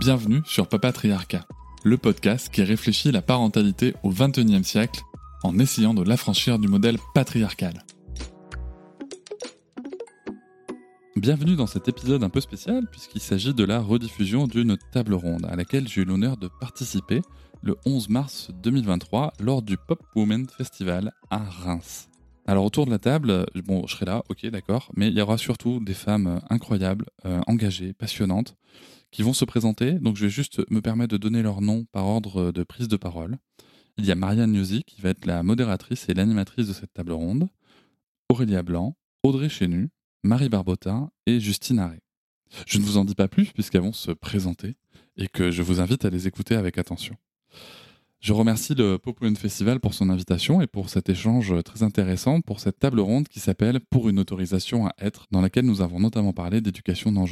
Bienvenue sur Papatriarcat, le podcast qui réfléchit la parentalité au XXIe siècle en essayant de l'affranchir du modèle patriarcal. Bienvenue dans cet épisode un peu spécial puisqu'il s'agit de la rediffusion d'une table ronde à laquelle j'ai eu l'honneur de participer le 11 mars 2023 lors du Pop Women Festival à Reims. Alors autour de la table, bon, je serai là, ok, d'accord, mais il y aura surtout des femmes incroyables, euh, engagées, passionnantes, qui vont se présenter. Donc je vais juste me permettre de donner leur nom par ordre de prise de parole. Il y a Marianne Newsy qui va être la modératrice et l'animatrice de cette table ronde, Aurélia Blanc, Audrey Chenu, Marie Barbotin et Justine Arré. Je ne vous en dis pas plus puisqu'elles vont se présenter et que je vous invite à les écouter avec attention. Je remercie le Popular Festival pour son invitation et pour cet échange très intéressant pour cette table ronde qui s'appelle Pour une autorisation à être, dans laquelle nous avons notamment parlé d'éducation non.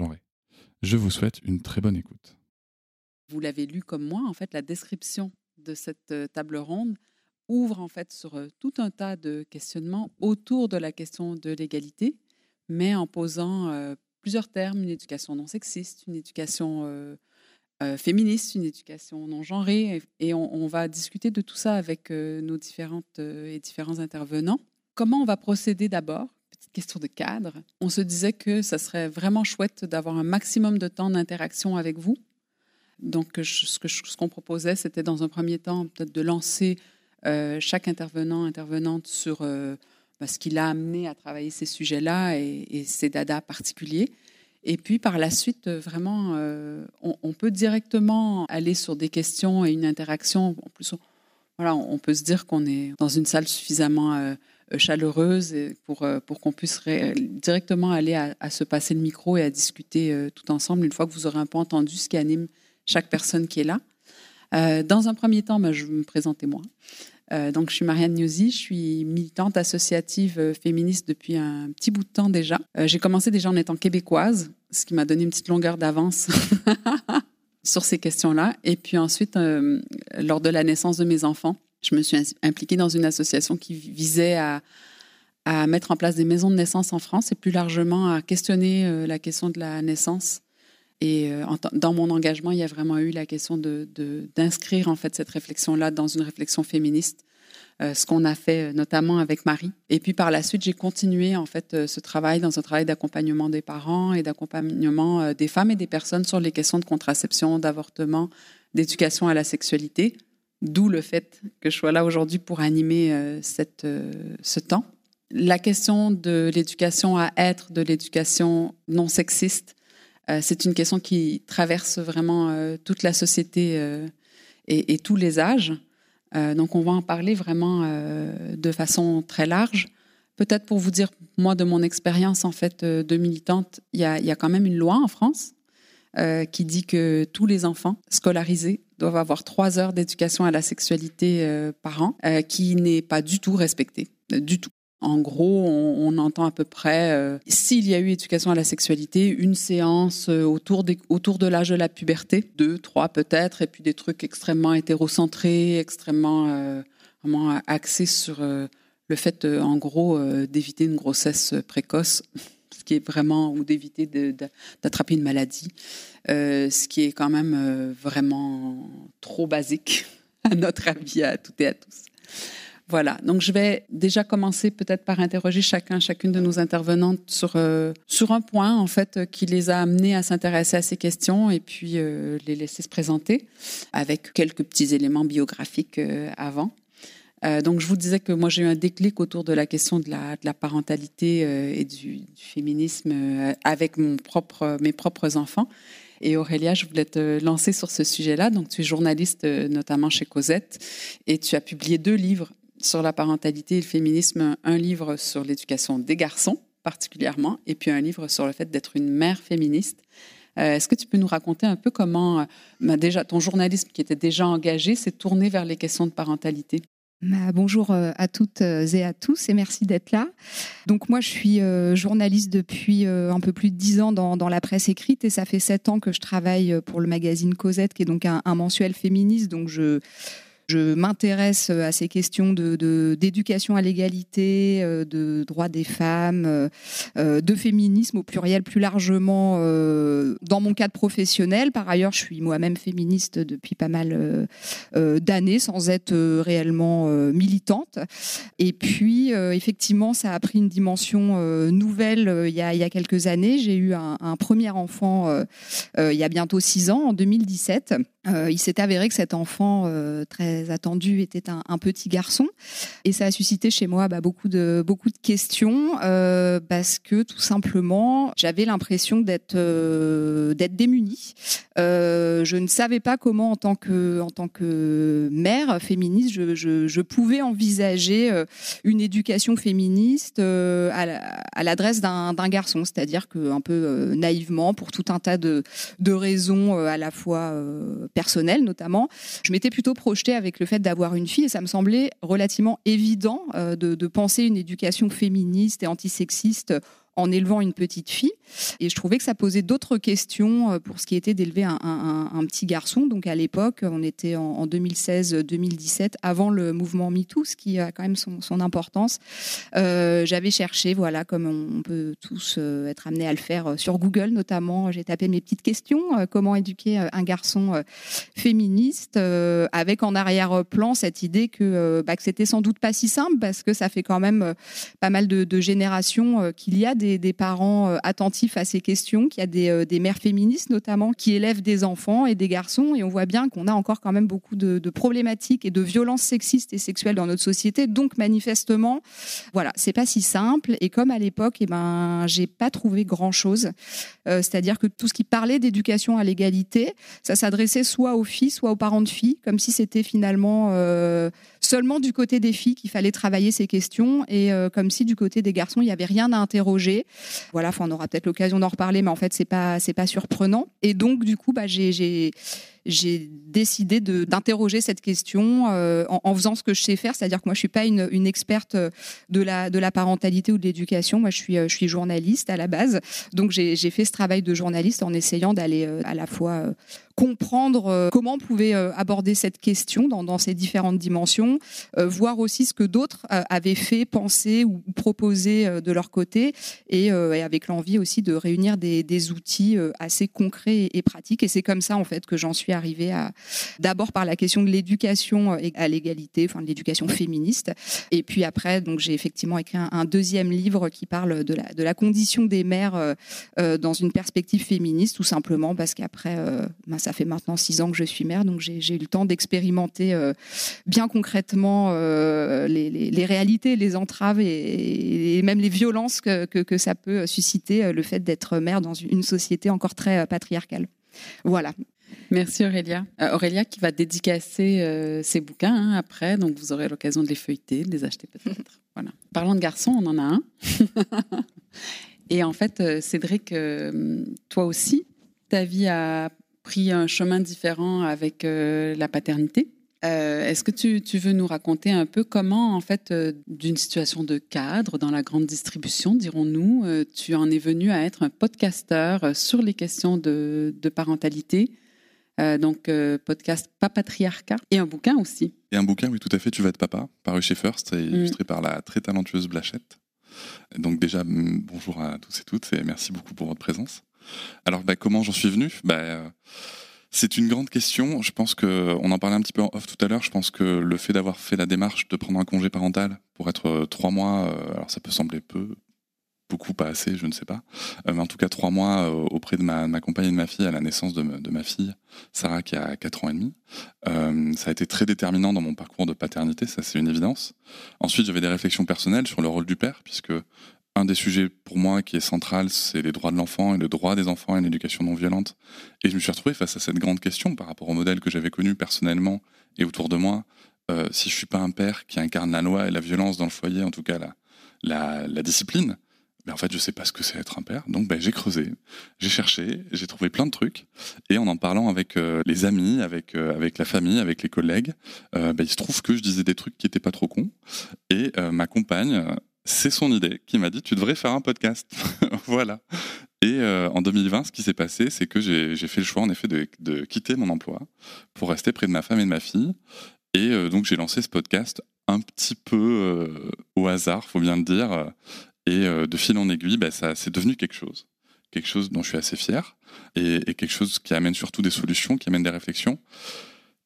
Je vous souhaite une très bonne écoute. Vous l'avez lu comme moi, en fait, la description de cette euh, table ronde ouvre en fait sur euh, tout un tas de questionnements autour de la question de l'égalité, mais en posant euh, plusieurs termes, une éducation non sexiste, une éducation féministe, une éducation non genrée, et on, on, va discuter de tout ça avec nos différentes et différents intervenants. Comment on va procéder d'abord question de cadre, on se disait que ça serait vraiment chouette d'avoir un maximum de temps d'interaction avec vous. Donc, ce qu'on proposait, c'était dans un premier temps peut-être de lancer euh, chaque intervenant, intervenante sur euh, bah, ce qui l'a amené à travailler ces sujets-là et, et, ses dadas particuliers. Et puis, par la suite, vraiment, euh, on, on, peut directement aller sur des questions et une interaction. En plus, on, voilà, on peut se dire qu'on est dans une salle suffisamment chaleureuse pour, euh, pour qu'on puisse directement aller à, se passer le micro et à discuter euh, tout ensemble une fois que vous aurez un peu entendu ce qui anime chaque personne qui est là. dans un premier temps, ben, je vais me présenter moi. donc, je suis Marianne Newsy, je suis militante associative féministe depuis un petit bout de temps déjà. J'ai commencé déjà en étant québécoise, ce qui m'a donné une petite longueur d'avance sur ces questions-là. Et puis ensuite, lors de la naissance de mes enfants, je me suis impliquée dans une association qui visait à, mettre en place des maisons de naissance en France et plus largement à questionner euh, la question de la naissance. Et euh, dans mon engagement, il y a vraiment eu la question d'inscrire de, en fait cette réflexion-là dans une réflexion féministe, euh, ce qu'on a fait notamment avec Marie. Et puis par la suite, j'ai continué en fait ce travail dans un travail d'accompagnement des parents et d'accompagnement des femmes et des personnes sur les questions de contraception, d'avortement, d'éducation à la sexualité D'où le fait que je sois là aujourd'hui pour animer euh, cette, euh, ce temps. La question de l'éducation à être, de l'éducation non sexiste, euh, c'est une question qui traverse vraiment toute la société et, tous les âges. donc on va en parler vraiment de façon très large. Peut-être pour vous dire, moi, de mon expérience en fait de militante, il y a, y a, quand même une loi en France qui dit que tous les enfants scolarisés doivent avoir trois heures d'éducation à la sexualité euh, par an, euh, qui n'est pas du tout respectée, euh, du tout. En gros, on, entend à peu près, s'il y a eu éducation à la sexualité, une séance autour, autour de l'âge de la puberté, deux, trois peut-être, et puis des trucs extrêmement hétérocentrés, extrêmement vraiment axés sur le fait, en gros, d'éviter une grossesse précoce qui est vraiment, ou d'éviter d'attraper une maladie, euh, ce qui est quand même euh, vraiment trop basique, à notre avis, à toutes et à tous. Voilà, donc je vais déjà commencer peut-être par interroger chacun, chacune de nos intervenantes sur, euh, un point en fait qui les a amenés à s'intéresser à ces questions et puis les laisser se présenter avec quelques petits éléments biographiques avant. Euh, donc, je vous disais que moi, j'ai eu un déclic autour de la question de la, parentalité euh, et du, féminisme euh, avec mon propre, mes propres enfants. Et Aurélia, je voulais te lancer sur ce sujet-là. Donc, tu es journaliste notamment chez Cosette et tu as publié deux livres sur la parentalité et le féminisme. Un livre sur l'éducation des garçons particulièrement, et puis un livre sur le fait d'être une mère féministe. Est-ce que tu peux nous raconter un peu comment bah, déjà ton journalisme qui était déjà engagé s'est tourné vers les questions de parentalité? Bonjour euh, à toutes euh, et à tous et merci d'être là. Donc moi je suis euh, journaliste depuis un peu plus de dix ans dans, la presse écrite et ça fait sept ans que je travaille pour le magazine Cosette qui est donc un, un mensuel féministe. Donc je je m'intéresse euh, à ces questions de, d'éducation à l'égalité, euh, de droits des femmes, euh, de féminisme au pluriel plus largement dans mon cadre professionnel. Par ailleurs, je suis moi-même féministe depuis pas mal d'années sans être réellement militante. Et puis, effectivement, ça a pris une dimension nouvelle il y, a, il, y a, quelques années. J'ai eu un, un premier enfant il y a bientôt six ans, en 2017. Euh, il s'est avéré que cet enfant euh, très attendu était un, petit garçon et ça a suscité chez moi bah, beaucoup de beaucoup de questions euh, parce que tout simplement j'avais l'impression d'être d'être démunie. je ne savais pas comment en tant que en tant que mère féministe je, je, pouvais envisager une éducation féministe à l'adresse d'un garçon, c'est-à-dire que un peu naïvement pour tout un tas de de raisons à la fois personnel notamment, je m'étais plutôt projetée avec le fait d'avoir une fille et ça me semblait relativement évident euh, de, de penser une éducation féministe et antisexiste en élevant une petite fille. Et je trouvais que ça posait d'autres questions euh, pour ce qui était d'élever un, petit garçon. Donc à l'époque, on était en, 2016-2017, avant le mouvement MeToo, ce qui a quand même son, importance. Euh, j'avais cherché, voilà, comme on peut tous euh, être amenés à le faire sur Google notamment, j'ai tapé mes petites questions, comment éduquer un garçon féministe, avec en arrière-plan cette idée que, bah, que c'était sans doute pas si simple, parce que ça fait quand même pas mal de, de générations qu'il y a des des, parents euh, attentifs à ces questions, qu'il y a des, euh, des, mères féministes notamment qui élèvent des enfants et des garçons. Et on voit bien qu'on a encore quand même beaucoup de, problématiques et de violences sexistes et sexuelles dans notre société. Donc manifestement, voilà, c'est pas si simple. Et comme à l'époque, eh ben, j'ai pas trouvé grand chose. Euh, c'est-à-dire que tout ce qui parlait d'éducation à l'égalité, ça s'adressait soit aux filles, soit aux parents de filles, comme si c'était finalement seulement du côté des filles qu'il fallait travailler ces questions et comme si du côté des garçons il n'y avait rien à interroger voilà, on aura peut-être l'occasion d'en reparler, mais en fait, c'est pas, pas surprenant. Et donc, du coup, bah, j'ai j'ai décidé d'interroger cette question euh, en, faisant ce que je sais faire, c'est-à-dire que moi je suis pas une, experte de la, de la parentalité ou de l'éducation, moi je suis, suis journaliste à la base, donc j'ai fait ce travail de journaliste en essayant d'aller euh, à la fois euh, comprendre comment on pouvait aborder cette question dans, dans ces différentes dimensions, voir aussi ce que d'autres avaient fait, pensé ou proposé de leur côté, et, avec l'envie aussi de réunir des, outils assez concrets et, et pratiques. Et c'est comme ça en fait que j'en suis arrivé à d'abord par la question de l'éducation euh, à l'égalité, enfin de l'éducation féministe, et puis après donc j'ai effectivement écrit un, deuxième livre qui parle de la, de la condition des mères euh, euh, dans une perspective féministe, tout simplement parce qu'après ben, ça fait maintenant six ans que je suis mère, donc j'ai eu le temps d'expérimenter bien concrètement les, réalités, les entraves et, même les violences que, que ça peut susciter le fait d'être mère dans une société encore très patriarcale. Voilà. Merci Aurélia. Euh, Aurélia qui va dédicacer euh, ses bouquins hein, après, donc vous aurez l'occasion de les feuilleter, de les acheter peut-être. voilà. Parlant de garçons, on en a un. Et en fait, euh, Cédric, toi aussi, ta vie a pris un chemin différent avec la paternité. Est-ce que tu, tu, veux nous raconter un peu comment, en fait, d'une situation de cadre dans la grande distribution, dirons-nous, tu en es venu à être un podcasteur sur les questions de, de parentalité euh, donc, euh, podcast Pas Patriarcat et un bouquin aussi. Et un bouquin, oui, tout à fait, Tu vas être papa, paru chez First et mm. illustré par la très talentueuse Blachette. Donc, déjà, bonjour à tous et toutes et merci beaucoup pour votre présence. Alors, bah, comment j'en suis venu? Bah, euh, C'est une grande question. Je pense que, on en parlait un petit peu en off tout à l'heure, je pense que le fait d'avoir fait la démarche de prendre un congé parental pour être trois mois, alors ça peut sembler peu, beaucoup, pas assez, je ne sais pas. Euh, mais en tout cas, trois mois euh, auprès de ma, ma, compagne et de ma fille à la naissance de, ma fille, Sarah, qui a quatre ans et demi. Euh, ça a été très déterminant dans mon parcours de paternité, ça c'est une évidence. Ensuite, j'avais des réflexions personnelles sur le rôle du père, puisque un des sujets pour moi qui est central, c'est les droits de l'enfant et le droit des enfants à une éducation non violente. Et je me suis retrouvé face à cette grande question par rapport au modèle que j'avais connu personnellement et autour de moi. Si je suis pas un père qui incarne la loi et la violence dans le foyer, en tout cas la, la discipline, Mais en fait, je sais pas ce que c'est être un père. Donc, ben, j'ai creusé, j'ai cherché, j'ai trouvé plein de trucs. Et en en parlant avec euh, les amis, avec euh, avec la famille, avec les collègues, euh, ben, il se trouve que je disais des trucs qui étaient pas trop cons. Et ma compagne, c'est son idée qui m'a dit tu devrais faire un podcast. voilà. Et en 2020, ce qui s'est passé, c'est que j'ai fait le choix, en effet, de, quitter mon emploi pour rester près de ma femme et de ma fille. Et donc, j'ai lancé ce podcast un petit peu au hasard, faut bien le dire. Et euh, de fil en aiguille, bah, ça c'est devenu quelque chose. Quelque chose dont je suis assez fier et, quelque chose qui amène surtout des solutions, qui amène des réflexions.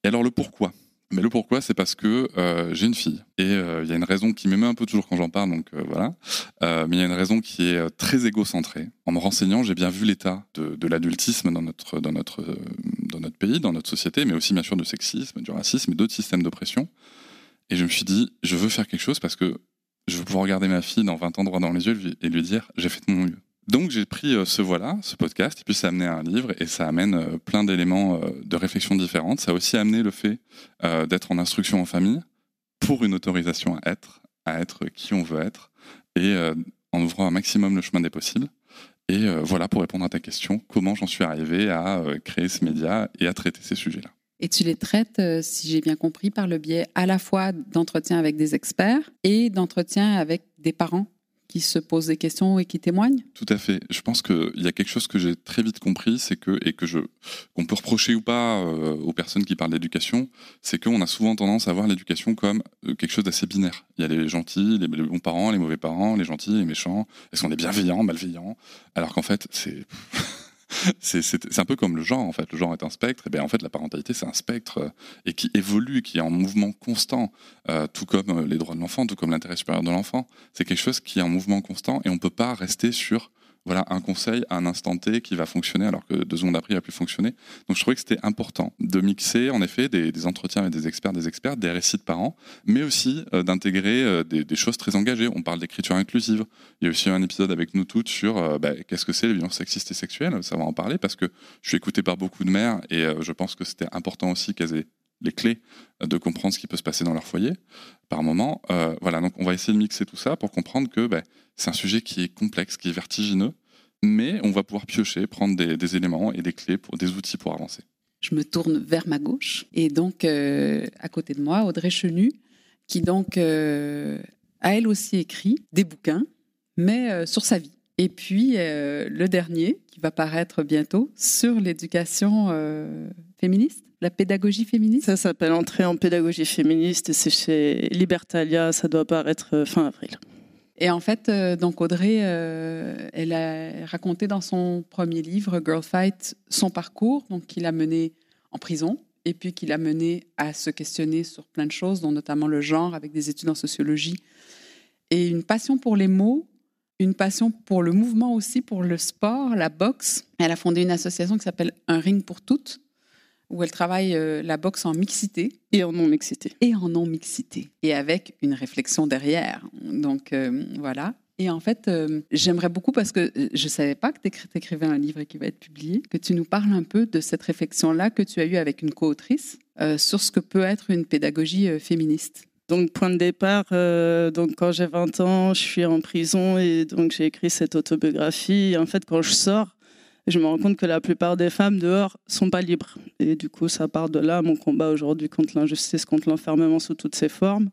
Et alors le pourquoi? Mais le pourquoi, c'est parce que euh, j'ai une fille. Et euh, il y a une raison qui m'émeut un peu toujours quand j'en parle, donc voilà. mais il y a une raison qui est très égocentrée. En me renseignant, j'ai bien vu l'état de, l'adultisme dans notre, dans, notre, dans notre pays, dans notre société, mais aussi bien sûr du sexisme, du racisme et d'autres systèmes d'oppression. Et je me suis dit, je veux faire quelque chose parce que je veux pouvoir regarder ma fille dans 20 ans droit dans les yeux et lui dire j'ai fait de mon mieux. Donc j'ai pris euh, ce voilà, ce podcast, et puis ça a amené à un livre, et ça amène euh, plein d'éléments euh, de réflexion différentes. Ça a aussi amené le fait d'être en instruction en famille pour une autorisation à être, à être qui on veut être, et en ouvrant un maximum le chemin des possibles. Et voilà pour répondre à ta question, comment j'en suis arrivé à créer ce média et à traiter ces sujets-là. Et tu les traites, euh, si j'ai bien compris, par le biais à la fois d'entretiens avec des experts et d'entretiens avec des parents qui se posent des questions et qui témoignent Tout à fait. Je pense qu'il y a quelque chose que j'ai très vite compris, c'est que, et que qu'on peut reprocher ou pas euh, aux personnes qui parlent d'éducation, c'est qu'on a souvent tendance à voir l'éducation comme euh, quelque chose d'assez binaire. Il y a les gentils, les bons parents, les mauvais parents, les gentils, les méchants. Est-ce qu'on est bienveillant, malveillant? Alors qu'en fait, c'est. c'est un peu comme le genre, en fait. Le genre est un spectre. Et bien, en fait, la parentalité, c'est un spectre euh, et qui évolue, qui est en mouvement constant, euh, tout comme euh, les droits de l'enfant, tout comme l'intérêt supérieur de l'enfant. C'est quelque chose qui est en mouvement constant et on ne peut pas rester sur voilà un conseil à un instant T qui va fonctionner alors que deux secondes après il va plus fonctionner. Donc je trouvais que c'était important de mixer en effet des, entretiens avec des experts, des experts, des récits de parents, mais aussi euh, d'intégrer euh, des, choses très engagées. On parle d'écriture inclusive. Il y a aussi un épisode avec nous toutes sur euh, bah, qu'est-ce que c'est les violences sexistes et sexuelles. Ça va en parler parce que je suis écouté par beaucoup de mères et je pense que c'était important aussi qu'elles aient les clés de comprendre ce qui peut se passer dans leur foyer par moment. voilà, donc on va essayer de mixer tout ça pour comprendre que bah, c'est un sujet qui est complexe, qui est vertigineux, mais on va pouvoir piocher, prendre des, éléments et des clés, pour, des outils pour avancer. Je me tourne vers ma gauche et donc euh, à côté de moi, Audrey Chenu, qui donc euh, a elle aussi écrit des bouquins, mais euh, sur sa vie. Et puis le dernier, qui va paraître bientôt, sur l'éducation féministe la pédagogie féministe Ça s'appelle Entrée en pédagogie féministe et c'est chez Libertalia, ça doit paraître fin avril. Et en fait, euh, donc Audrey, euh, elle a raconté dans son premier livre, Girl Fight, son parcours, donc qu'il a mené en prison et puis qu'il a mené à se questionner sur plein de choses, dont notamment le genre avec des études en sociologie et une passion pour les mots, une passion pour le mouvement aussi, pour le sport, la boxe. Elle a fondé une association qui s'appelle Un ring pour toutes, où elle travaille euh, la boxe en mixité. Et en non-mixité. Et en non-mixité. Et avec une réflexion derrière. Donc euh, voilà. Et en fait, euh, j'aimerais beaucoup, parce que je ne savais pas que tu écrivais un livre qui va être publié, que tu nous parles un peu de cette réflexion-là que tu as eue avec une co-autrice sur ce que peut être une pédagogie féministe. Donc, point de départ, donc quand j'ai 20 ans, je suis en prison et donc j'ai écrit cette autobiographie. en fait, quand je sors, je me rends compte que la plupart des femmes dehors sont pas libres. Et du coup, ça part de là, mon combat aujourd'hui contre l'injustice, contre l'enfermement sous toutes ses formes.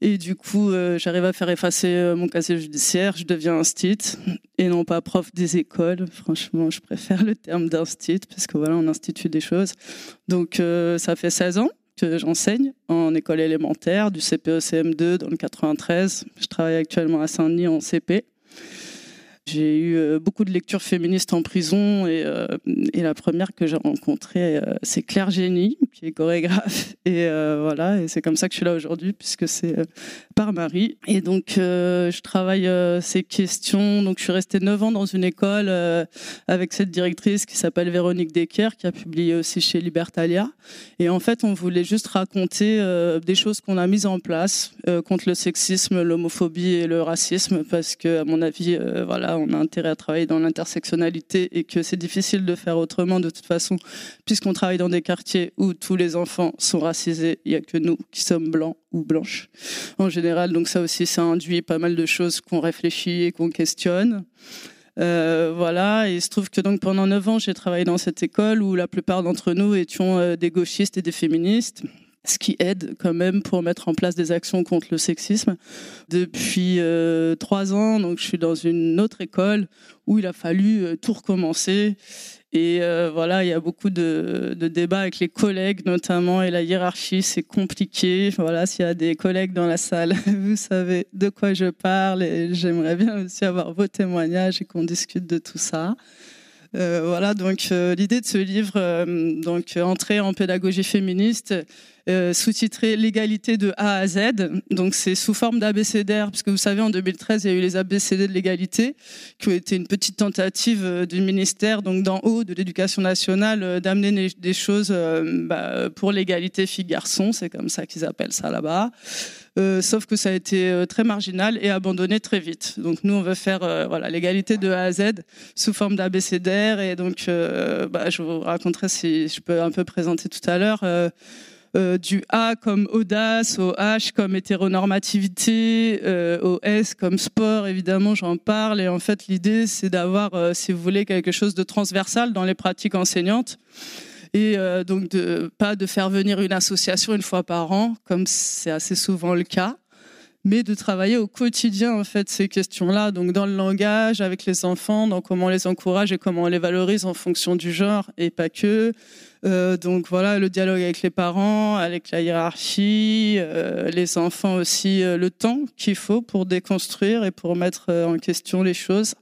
Et du coup, euh, j'arrive à faire effacer euh, mon casier judiciaire, je deviens instit et non pas prof des écoles. Franchement, je préfère le terme d'instit parce que voilà, on institue des choses. Donc, euh, ça fait 16 ans que j'enseigne en école élémentaire, du CPE CM2 dans le 93. Je travaille actuellement à Saint-Denis en CP. J'ai eu euh, beaucoup de lectures féministes en prison et, euh, la première que j'ai rencontrée, euh, c'est Claire Génie, qui est chorégraphe. Et voilà, et c'est comme ça que je suis là aujourd'hui, puisque c'est par Marie. Et donc, je travaille ces questions. Donc, je suis restée 9 ans dans une école avec cette directrice qui s'appelle Véronique Decker, qui a publié aussi chez Libertalia. Et en fait, on voulait juste raconter des choses qu'on a mises en place contre le sexisme, l'homophobie et le racisme, parce que, à mon avis, voilà, on a intérêt à travailler dans l'intersectionnalité et que c'est difficile de faire autrement de toute façon, puisqu'on travaille dans des quartiers où tous les enfants sont racisés, il n'y a que nous qui sommes blancs ou blanches en général. Donc ça aussi, ça induit pas mal de choses qu'on réfléchit et qu'on questionne. Euh, voilà, et il se trouve que donc pendant neuf ans, j'ai travaillé dans cette école où la plupart d'entre nous étions euh, des gauchistes et des féministes ce qui aide quand même pour mettre en place des actions contre le sexisme. Depuis euh, trois ans, donc je suis dans une autre école où il a fallu tout recommencer. Et voilà, il y a beaucoup de, débats avec les collègues notamment et la hiérarchie, c'est compliqué. Voilà, s'il y a des collègues dans la salle, vous savez de quoi je parle et j'aimerais bien aussi avoir vos témoignages et qu'on discute de tout ça. Euh, voilà, donc euh, l'idée de ce livre, euh, donc Entrée en pédagogie féministe, sous-titré L'égalité de A à Z. Donc c'est sous forme d'ABCDR, puisque vous savez, en 2013, il y a eu les ABCD de l'égalité, qui ont été une petite tentative du ministère, donc d'en haut, de l'éducation nationale, d'amener des choses bah, pour l'égalité filles-garçons, c'est comme ça qu'ils appellent ça là-bas. Euh, sauf que ça a été euh, très marginal et abandonné très vite. Donc nous, on veut faire euh, voilà l'égalité de A à Z sous forme d'abécédaire et donc bah, je vous raconterai si je peux un peu présenter tout à l'heure. Du A comme audace, au H comme hétéronormativité, au S comme sport, évidemment, j'en parle. Et en fait, l'idée, c'est d'avoir, si vous voulez, quelque chose de transversal dans les pratiques enseignantes et euh, donc de pas de faire venir une association une fois par an comme c'est assez souvent le cas mais de travailler au quotidien en fait ces questions-là, donc dans le langage avec les enfants, dans comment on les encourage et comment on les valorise en fonction du genre et pas que. Euh, donc voilà, le dialogue avec les parents, avec la hiérarchie, euh, les enfants aussi, le temps qu'il faut pour déconstruire et pour mettre en question les choses.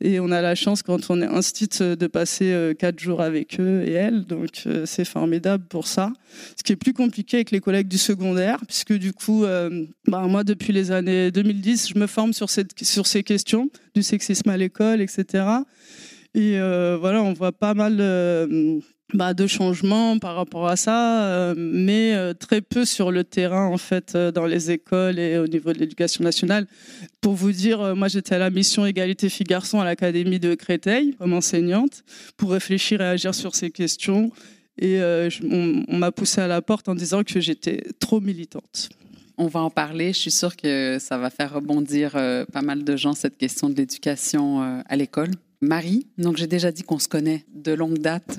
Et on a la chance, quand on est institut, de passer euh, quatre jours avec eux et elles. Donc, euh, c'est formidable pour ça. Ce qui est plus compliqué avec les collègues du secondaire, puisque du coup, euh, bah, moi, depuis les années 2010, je me forme sur ces questions du sexisme à l'école, etc. Et voilà, on voit pas mal bah, de changements par rapport à ça, euh, mais euh, très peu sur le terrain en fait euh, dans les écoles et au niveau de l'éducation nationale. Pour vous dire, moi j'étais à la mission égalité filles-garçons à l'académie de Créteil comme enseignante pour réfléchir et agir sur ces questions. Et on, on m'a poussé à la porte en disant que j'étais trop militante. On va en parler. Je suis sûre que ça va faire rebondir pas mal de gens cette question de l'éducation à l'école. Marie, donc j'ai déjà dit qu'on se connaît de longue date.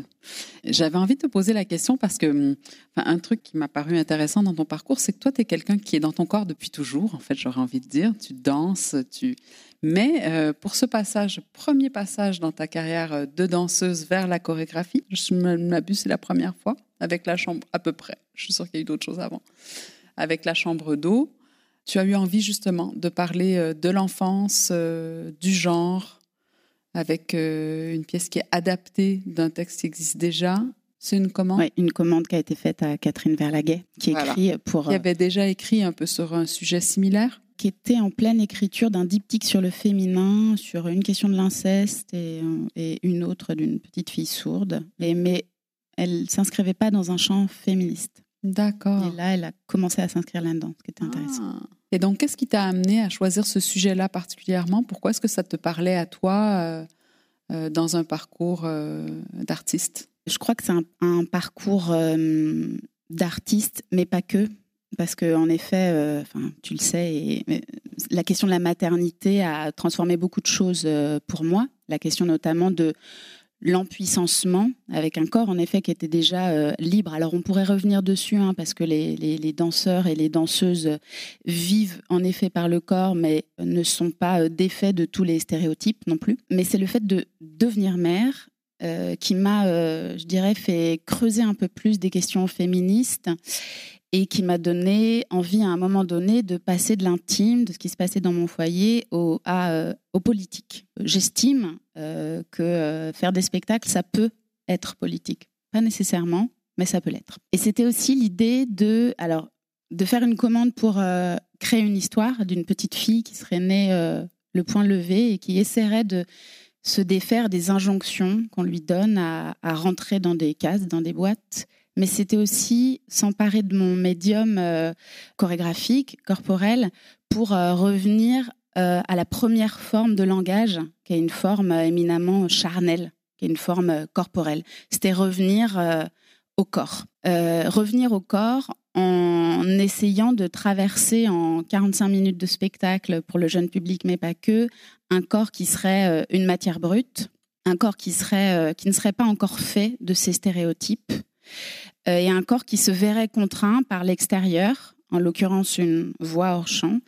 J'avais envie de te poser la question parce que un truc qui m'a paru intéressant dans ton parcours, c'est que toi, tu es quelqu'un qui est dans ton corps depuis toujours, en fait, j'aurais envie de dire. Tu danses, tu... Mais euh, pour ce passage, premier passage dans ta carrière de danseuse vers la chorégraphie, je m'abuse, c'est la première fois, avec la chambre, à peu près. Je suis sûre qu'il y a eu d'autres choses avant. Avec la chambre d'eau, tu as eu envie justement de parler euh, de l'enfance, euh, du genre, avec euh, une pièce qui est adaptée d'un texte qui existe déjà. C'est une commande? Oui, une commande qui a été faite à Catherine Verlaguet, qui écrit pour... Qui avait déjà écrit un peu sur un sujet similaire? Qui était en pleine écriture d'un diptyque sur le féminin, sur une question de l'inceste et, et, une autre d'une petite fille sourde. Et, mais elle s'inscrivait pas dans un champ féministe. D'accord. Et là, elle a commencé à s'inscrire là-dedans, ce qui était intéressant. Ah. Et donc, qu'est-ce qui t'a amené à choisir ce sujet-là particulièrement? Pourquoi est-ce que ça te parlait à toi euh, euh, dans un parcours euh, d'artiste? Je crois que c'est un, parcours d'artiste, mais pas que. Parce que en effet, tu le sais, et, la question de la maternité a transformé beaucoup de choses pour moi. La question notamment de l'empuissancement avec un corps en effet qui était déjà euh, libre. Alors on pourrait revenir dessus hein, parce que les, les, danseurs et les danseuses vivent en effet par le corps mais ne sont pas euh, défaits de tous les stéréotypes non plus. Mais c'est le fait de devenir mère euh, qui m'a, je dirais, fait creuser un peu plus des questions féministes et qui m'a donné envie à un moment donné de passer de l'intime, de ce qui se passait dans mon foyer, au, euh, politique. J'estime euh, que euh, faire des spectacles, ça peut être politique. Pas nécessairement, mais ça peut l'être. Et c'était aussi l'idée de, alors, de faire une commande pour créer une histoire d'une petite fille qui serait née le point levé et qui essaierait de se défaire des injonctions qu'on lui donne à rentrer dans des cases, dans des boîtes mais c'était aussi s'emparer de mon médium euh, chorégraphique, corporel, pour euh, revenir à la première forme de langage, qui est une forme éminemment charnelle, qui est une forme corporelle. C'était revenir au corps. revenir au corps en essayant de traverser en 45 minutes de spectacle pour le jeune public, mais pas que, un corps qui serait euh, une matière brute, un corps qui, serait, euh, qui ne serait pas encore fait de ces stéréotypes, euh, et un corps qui se verrait contraint par l'extérieur, en l'occurrence une voix hors champ,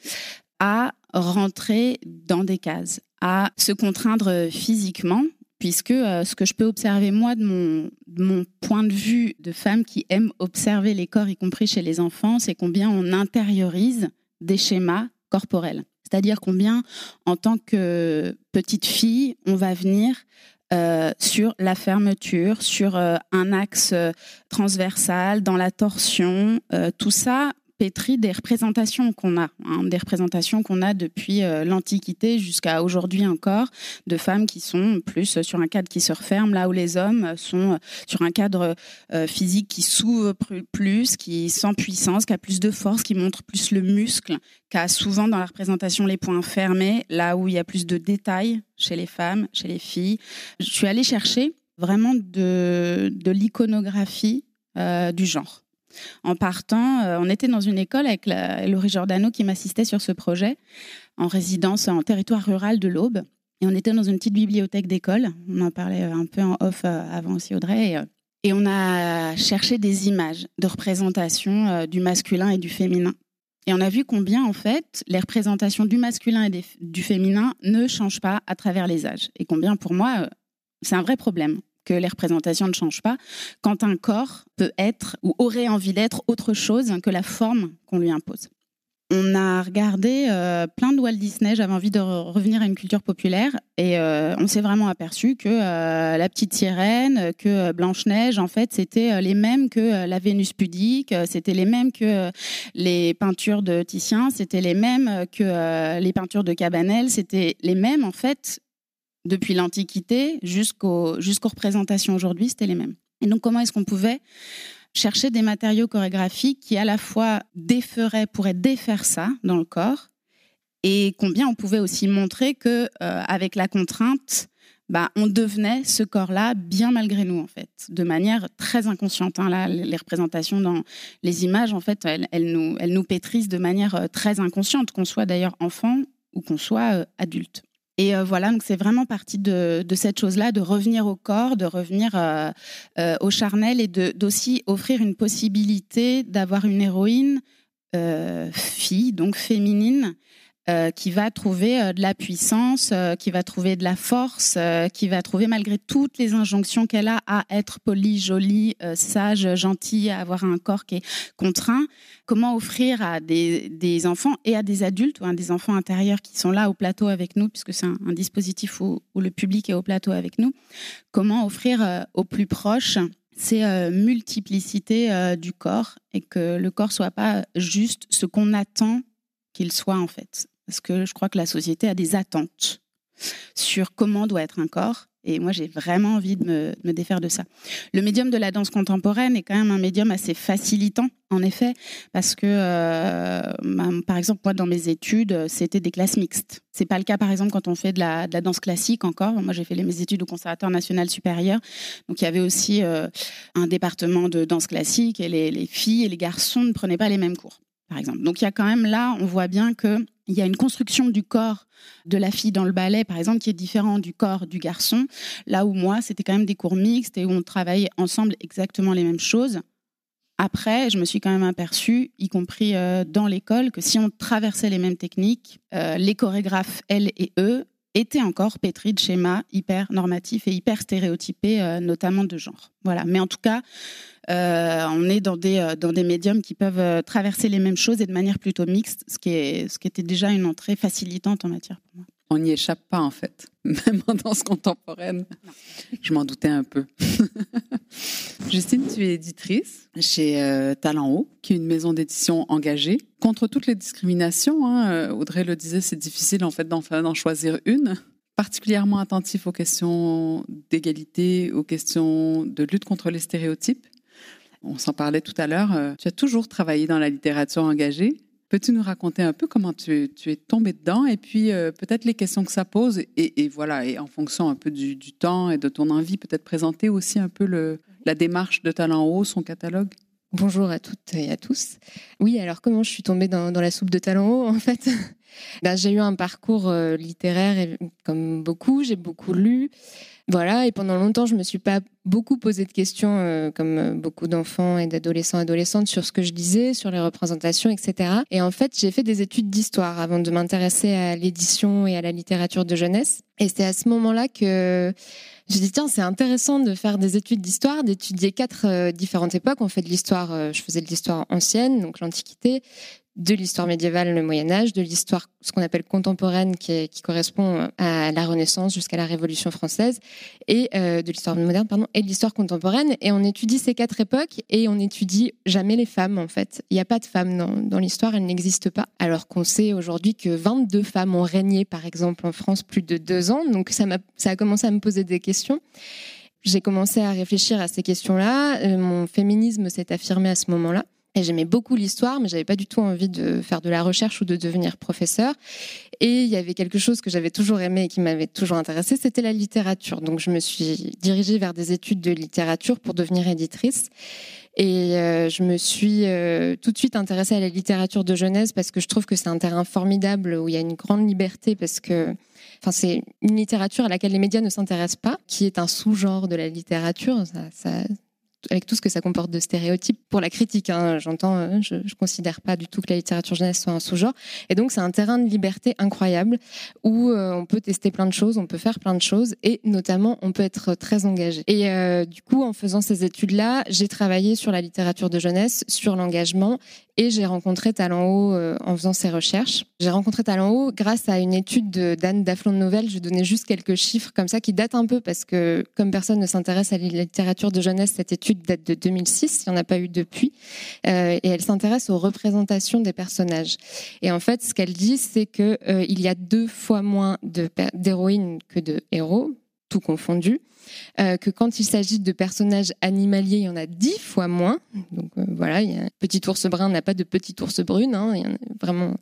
à rentrer dans des cases, à se contraindre physiquement, puisque euh, ce que je peux observer moi de mon, mon, point de vue de femme qui aime observer les corps, y compris chez les enfants, c'est combien on intériorise des schémas corporels. C'est-à-dire combien, en tant que petite fille, on va venir euh, sur la fermeture, sur euh, un axe transversal, dans la torsion, tout ça des représentations qu'on a, hein, des représentations qu'on a depuis euh, l'Antiquité jusqu'à aujourd'hui encore, de femmes qui sont plus sur un cadre qui se referme, là où les hommes sont sur un cadre euh, physique qui s'ouvre plus, qui sent puissance, qui a plus de force, qui montre plus le muscle, qui a souvent dans la représentation les points fermés, là où il y a plus de détails chez les femmes, chez les filles. Je suis allée chercher vraiment de, l'iconographie euh, du genre. En partant, euh, on était dans une école avec Laurie Giordano qui m'assistait sur ce projet, en résidence en territoire rural de l'Aube. Et on était dans une petite bibliothèque d'école. On en parlait un peu en off euh, avant aussi, Audrey. Euh, et, on a cherché des images de représentation du masculin et du féminin. Et on a vu combien, en fait, les représentations du masculin et du féminin ne changent pas à travers les âges. Et combien, pour moi, c'est un vrai problème que les représentations ne changent pas, quand un corps peut être ou aurait envie d'être autre chose que la forme qu'on lui impose. On a regardé euh, plein de Walt Disney, j'avais envie de revenir à une culture populaire et euh, on s'est vraiment aperçu que euh, la petite sirène, que Blanche-Neige, en fait, c'était les mêmes que la Vénus pudique, c'était les mêmes que les peintures de Titien, c'était les mêmes que les peintures de Cabanel, c'était les mêmes en fait depuis l'Antiquité jusqu'aux représentations aujourd'hui, c'était les mêmes. Et donc, comment est-ce qu'on pouvait chercher des matériaux chorégraphiques qui, à la fois, déferaient, pourraient défaire ça dans le corps, et combien on pouvait aussi montrer que, euh, avec la contrainte, bah, on devenait ce corps-là bien malgré nous, en fait, de manière très inconsciente. Hein. Là, les représentations dans les images, en fait, elles, nous, pétrissent de manière euh, très inconsciente, qu'on soit d'ailleurs enfant ou qu'on soit euh, adulte. Et euh, voilà, donc c'est vraiment partie de, cette chose-là, de revenir au corps, de revenir euh, euh, au charnel et d'aussi offrir une possibilité d'avoir une héroïne fille, donc féminine, euh, qui va trouver euh, de la puissance, euh, qui va trouver de la force, qui va trouver malgré toutes les injonctions qu'elle a à être polie, jolie, sage, gentille, à avoir un corps qui est contraint. Comment offrir à des, enfants et à des adultes ou à des enfants intérieurs qui sont là au plateau avec nous, puisque c'est un, dispositif où, le public est au plateau avec nous, comment offrir aux plus proches ces multiplicités du corps et que le corps soit pas juste ce qu'on attend qu'il soit en fait parce que je crois que la société a des attentes sur comment doit être un corps. Et moi, j'ai vraiment envie de me, défaire de ça. Le médium de la danse contemporaine est quand même un médium assez facilitant, en effet, parce que, euh, bah, par exemple, moi, dans mes études, c'était des classes mixtes. C'est pas le cas, par exemple, quand on fait de la, danse classique encore. Moi, j'ai fait mes études au Conservatoire national supérieur, donc il y avait aussi euh, un département de danse classique, et les, les filles et les garçons ne prenaient pas les mêmes cours par exemple. Donc il y a quand même là, on voit bien qu'il y a une construction du corps de la fille dans le ballet, par exemple, qui est différent du corps du garçon. Là où moi, c'était quand même des cours mixtes et où on travaillait ensemble exactement les mêmes choses. Après, je me suis quand même aperçue, y compris euh, dans l'école, que si on traversait les mêmes techniques, euh, les chorégraphes, elles et eux, étaient encore pétris de schémas hyper normatifs et hyper stéréotypés, euh, notamment de genre. Voilà. Mais en tout cas, euh, on est dans des, euh, des médiums qui peuvent traverser les mêmes choses et de manière plutôt mixte, ce qui, est, ce qui était déjà une entrée facilitante en matière pour moi. On n'y échappe pas en fait, même en danse contemporaine. Je m'en doutais un peu. Justine, tu es éditrice chez Talent Haut, qui est une maison d'édition engagée contre toutes les discriminations. Hein. Audrey le disait, c'est difficile en fait d'en choisir une particulièrement attentif aux questions d'égalité, aux questions de lutte contre les stéréotypes on s'en parlait tout à l'heure, euh, tu as toujours travaillé dans la littérature engagée. Peux-tu nous raconter un peu comment tu, es tombé dedans et puis euh, peut-être les questions que ça pose et, voilà, et en fonction un peu du, temps et de ton envie, peut-être présenter aussi un peu le, la démarche de Talent Haut, son catalogue? Bonjour à toutes et à tous. Oui, alors comment je suis tombée dans, la soupe de Talent Haut en fait? Ben, J'ai eu un parcours euh, littéraire comme beaucoup, j'ai beaucoup lu. Voilà, et pendant longtemps, je me suis pas beaucoup posé de questions, euh, comme euh, beaucoup d'enfants et d'adolescents, adolescentes, sur ce que je lisais, sur les représentations, etc. Et en fait, j'ai fait des études d'histoire avant de m'intéresser à l'édition et à la littérature de jeunesse. Et c'est à ce moment-là que j'ai dit, tiens, c'est intéressant de faire des études d'histoire, d'étudier quatre euh, différentes époques. On fait de l'histoire, je faisais de l'histoire ancienne, donc l'Antiquité, de l'histoire médiévale, le Moyen Âge, de l'histoire ce qu'on appelle contemporaine, qui, correspond à la Renaissance jusqu'à la Révolution française, et euh, de l'histoire moderne, pardon, et de l'histoire contemporaine. Et on étudie ces quatre époques et on étudie jamais les femmes en fait. Il n'y a pas de femmes dans, l'histoire, elles n'existent pas. Alors qu'on sait aujourd'hui que 22 femmes ont régné, par exemple, en France plus de deux ans. Donc ça, a, ça a commencé à me poser des questions. J'ai commencé à réfléchir à ces questions-là. Euh, mon féminisme s'est affirmé à ce moment-là. Et j'aimais beaucoup l'histoire, mais j'avais pas du tout envie de faire de la recherche ou de devenir professeur. Et il y avait quelque chose que j'avais toujours aimé et qui m'avait toujours intéressé, c'était la littérature. Donc je me suis dirigée vers des études de littérature pour devenir éditrice. Et euh, je me suis euh, tout de suite intéressée à la littérature de jeunesse parce que je trouve que c'est un terrain formidable où il y a une grande liberté parce que Enfin, c'est une littérature à laquelle les médias ne s'intéressent pas, qui est un sous-genre de la littérature. Ça, avec tout ce que ça comporte de stéréotypes pour la critique. Hein, J'entends, euh, je, ne considère pas du tout que la littérature jeunesse soit un sous-genre. Et donc c'est un terrain de liberté incroyable où euh, on peut tester plein de choses, on peut faire plein de choses et notamment on peut être très engagé. Et euh, du coup, en faisant ces études-là, j'ai travaillé sur la littérature de jeunesse, sur l'engagement et j'ai rencontré Talent Haut en faisant ces recherches. J'ai rencontré Talent Haut grâce à une étude d'Anne Daflon de Nouvelle. Je donner juste quelques chiffres comme ça qui datent un peu parce que comme personne ne s'intéresse à la littérature de jeunesse, cette étude date de 2006, il n'y en a pas eu depuis, euh, et elle s'intéresse aux représentations des personnages. Et en fait, ce qu'elle dit, c'est qu'il euh, y a deux fois moins d'héroïnes que de héros, tout confondu. Euh, que quand il s'agit de personnages animaliers, il y en a dix fois moins. Donc euh, voilà, il y a un petit ours brun n'a pas de petit ours brune, hein, vraiment.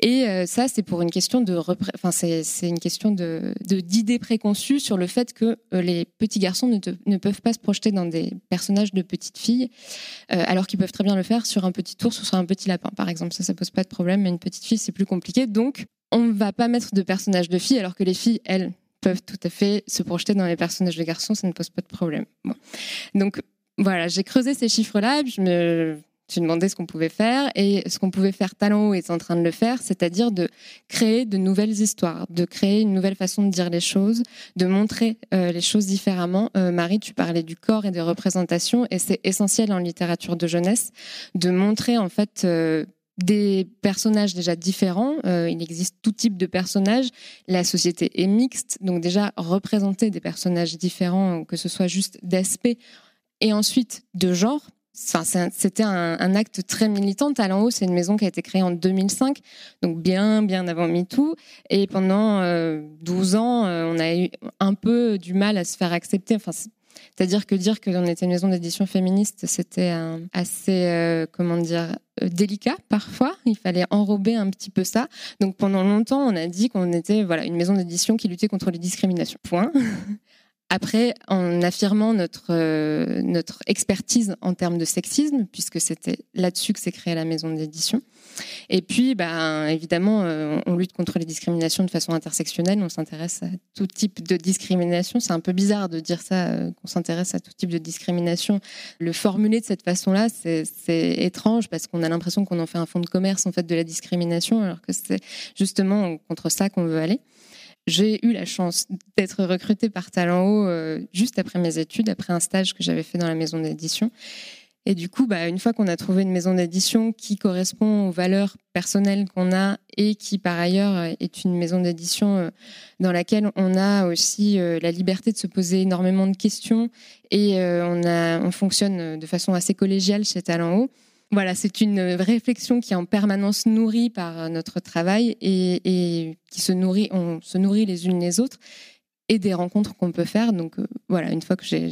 Et euh, ça, c'est pour une question de, enfin c'est une question de d'idées préconçues sur le fait que les petits garçons ne, ne, peuvent pas se projeter dans des personnages de petites filles, alors qu'ils peuvent très bien le faire sur un petit ours ou sur un petit lapin, par exemple. Ça, ça pose pas de problème. Mais une petite fille, c'est plus compliqué. Donc on ne va pas mettre de personnages de filles, alors que les filles, elles, peuvent tout à fait se projeter dans les personnages de garçons, ça ne pose pas de problème. Donc voilà, j'ai creusé ces chiffres-là, je me suis demandé ce qu'on pouvait faire et ce qu'on pouvait faire Talent est en train de le faire, c'est-à-dire de créer de nouvelles histoires, de créer une nouvelle façon de dire les choses, de montrer euh, les choses différemment. Euh, Marie, tu parlais du corps et des représentations et c'est essentiel en littérature de jeunesse de montrer en fait euh, des personnages déjà différents. Euh, il existe tout type de personnages. La société est mixte, donc déjà représenter des personnages différents, que ce soit juste d'aspect et ensuite de genre. Enfin, c'était un, acte très militant. Talent Haut, c'est une maison qui a été créée en 2005, donc bien, bien avant MeToo. Et pendant 12 euh, ans, euh, on a eu un peu du mal à se faire accepter. Enfin, c'est-à-dire que dire qu'on était une maison d'édition féministe, c'était assez, euh, comment dire, euh, délicat parfois. Il fallait enrober un petit peu ça. Donc pendant longtemps, on a dit qu'on était voilà une maison d'édition qui luttait contre les discriminations. Point. Après, en affirmant notre, euh, notre expertise en termes de sexisme, puisque c'était là-dessus que s'est créée la maison d'édition. Et puis, ben, évidemment, euh, on lutte contre les discriminations de façon intersectionnelle. On s'intéresse à tout type de discrimination. C'est un peu bizarre de dire ça, euh, qu'on s'intéresse à tout type de discrimination. Le formuler de cette façon-là, c'est étrange parce qu'on a l'impression qu'on en fait un fonds de commerce en fait de la discrimination, alors que c'est justement contre ça qu'on veut aller. J'ai eu la chance d'être recrutée par Talent Haut euh, juste après mes études, après un stage que j'avais fait dans la maison d'édition. Et du coup, bah, une fois qu'on a trouvé une maison d'édition qui correspond aux valeurs personnelles qu'on a et qui, par ailleurs, est une maison d'édition euh, dans laquelle on a aussi euh, la liberté de se poser énormément de questions et on, fonctionne de façon assez collégiale chez Talent Haut, voilà, c'est une réflexion qui est en permanence nourrie par notre travail et, qui se nourrit, on se nourrit les unes les autres et des rencontres qu'on peut faire. Donc euh, voilà, une fois que j'ai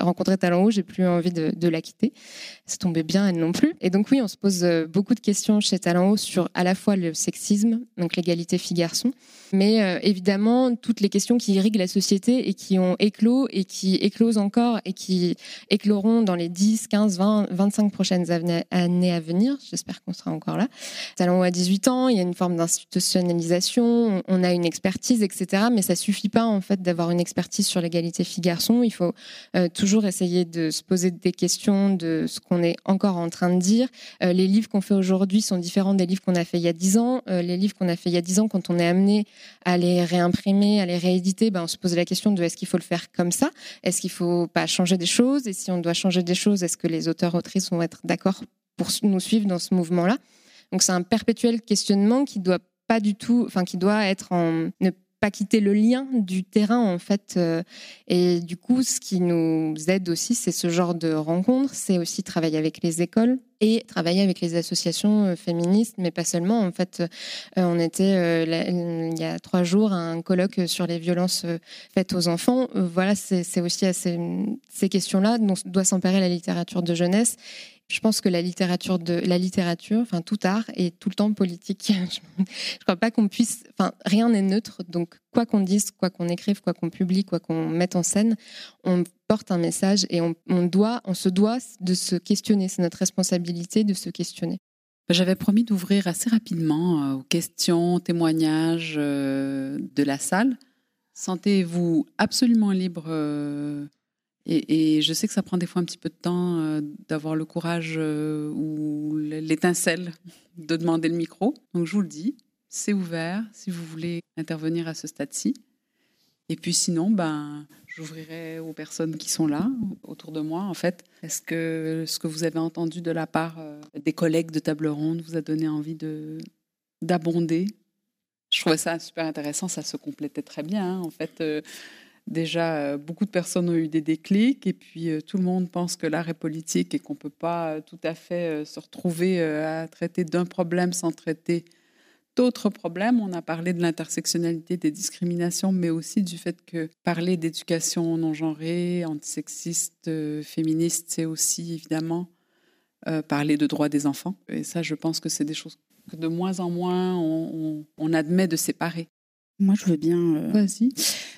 rencontré Talent Haut, j'ai plus envie de, la quitter. Ça tombait bien, elle non plus. Et donc oui, on se pose beaucoup de questions chez Talent Haut sur à la fois le sexisme, donc l'égalité filles-garçons, mais euh, évidemment toutes les questions qui irriguent la société et qui ont éclos et qui éclosent encore et qui écloront dans les 10, 15, 20, 25 prochaines années à venir. J'espère qu'on sera encore là. Talent à 18 ans, il y a une forme d'institutionnalisation, on a une expertise, etc. Mais ça suffit pas en fait d'avoir une expertise sur l'égalité filles-garçons. Il faut euh, toujours essayer de se poser des questions de ce qu'on est encore en train de dire. Euh, les livres qu'on fait aujourd'hui sont différents des livres qu'on a fait il y a 10 ans. les livres qu'on a fait il y a 10 ans, quand on est amené à les réimprimer, à les rééditer, ben, on se pose la question de est-ce qu'il faut le faire comme ça? Est-ce qu'il faut pas changer des choses? Et si on doit changer des choses, est-ce que les auteurs autrices vont être d'accord pour nous suivre dans ce mouvement-là? Donc c'est un perpétuel questionnement qui doit pas du tout, enfin qui doit être en ne pas quitter le lien du terrain en fait. Euh, et du coup, ce qui nous aide aussi, c'est ce genre de rencontres, c'est aussi travailler avec les écoles et travailler avec les associations euh, féministes, mais pas seulement. En fait, euh, on était il y a trois jours à un colloque sur les violences faites aux enfants. Voilà, c'est aussi à ces, ces questions-là dont doit s'emparer la littérature de jeunesse je pense que la littérature, la littérature, enfin tout art est tout le temps politique. je ne crois pas qu'on puisse, enfin rien n'est neutre. Donc quoi qu'on dise, quoi qu'on écrive, quoi qu'on publie, quoi qu'on mette en scène, on porte un message et on, doit, on se doit de se questionner. C'est notre responsabilité de se questionner. J'avais promis d'ouvrir assez rapidement euh, aux questions, témoignages euh, de la salle. Sentez-vous absolument libre et, je sais que ça prend des fois un petit peu de temps euh, d'avoir le courage euh, ou l'étincelle de demander le micro. Donc je vous le dis, c'est ouvert si vous voulez intervenir à ce stade-ci. Et puis sinon, ben, j'ouvrirai aux personnes qui sont là, autour de moi, en fait. Est-ce que ce que vous avez entendu de la part euh, des collègues de table ronde vous a donné envie de d'abonder? Je trouvais ça super intéressant, ça se complétait très bien, hein, en fait déjà, euh, beaucoup de personnes ont eu des déclics et puis euh, tout le monde pense que l'art est politique et qu'on ne peut pas euh, tout à fait se retrouver à traiter d'un problème sans traiter d'autres problèmes. On a parlé de l'intersectionnalité des discriminations, mais aussi du fait que parler d'éducation non genrée, antisexiste, féministe, c'est aussi évidemment parler de droits des enfants. Et ça, je pense que c'est des choses que de moins en moins on admet de séparer. Moi, je veux bien. Euh, Vas-y.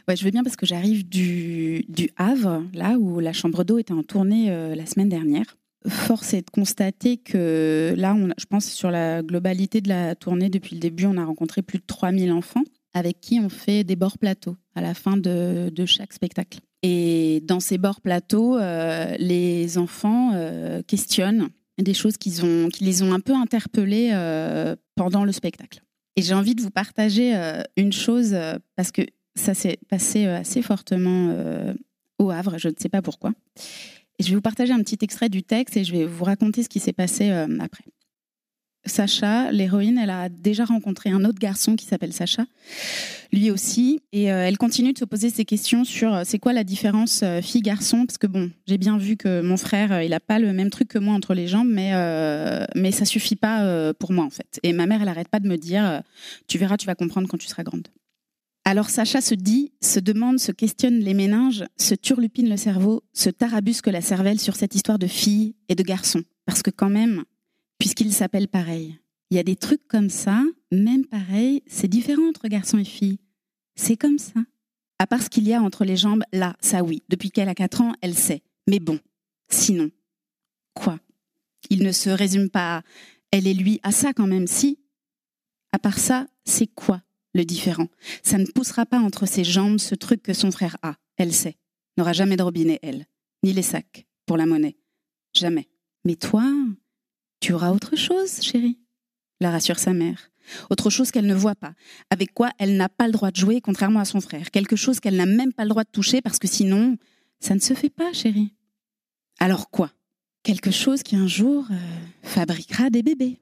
Je veux bien parce que j'arrive du, Havre, là où la chambre d'eau était en tournée euh, la semaine dernière. Force est de constater que là, on je pense sur la globalité de la tournée depuis le début, on a rencontré plus de 3000 enfants avec qui on fait des bords plateaux à la fin de, chaque spectacle. Et dans ces bords plateaux, euh, les enfants questionnent des choses qu'ils ont, qui les ont un peu interpellés pendant le spectacle. Et j'ai envie de vous partager euh, une chose, euh, parce que ça s'est passé euh, assez fortement au Havre, je ne sais pas pourquoi. Je vais vous partager un petit extrait du texte et je vais vous raconter ce qui s'est passé après. Sacha, l'héroïne, elle a déjà rencontré un autre garçon qui s'appelle Sacha, lui aussi, et euh, elle continue de se poser ces questions sur euh, c'est quoi la différence euh, fille-garçon, parce que bon, j'ai bien vu que mon frère, il n'a pas le même truc que moi entre les jambes, mais mais ça suffit pas pour moi en fait. Et ma mère, elle arrête pas de me dire, tu verras, tu vas comprendre quand tu seras grande. Alors Sacha se dit, se demande, se questionne les méninges, se turlupine le cerveau, se tarabusque la cervelle sur cette histoire de fille et de garçon, parce que quand même puisqu'ils s'appellent pareil. Il y a des trucs comme ça, même pareil, c'est différent entre garçons et filles. C'est comme ça. À part ce qu'il y a entre les jambes, là, ça oui. Depuis qu'elle a 4 ans, elle sait. Mais bon, sinon, quoi? Il ne se résume pas elle et lui à ça quand même, si? À part ça, c'est quoi? Le différent Ça ne poussera pas entre ses jambes ce truc que son frère a, elle sait. N'aura jamais de robinet, elle. Ni les sacs pour la monnaie. Jamais. Mais toi, tu auras autre chose, chérie, la rassure sa mère. Autre chose qu'elle ne voit pas, avec quoi elle n'a pas le droit de jouer, contrairement à son frère. Quelque chose qu'elle n'a même pas le droit de toucher, parce que sinon, ça ne se fait pas, chérie. Alors quoi? Quelque chose qui un jour euh, fabriquera des bébés.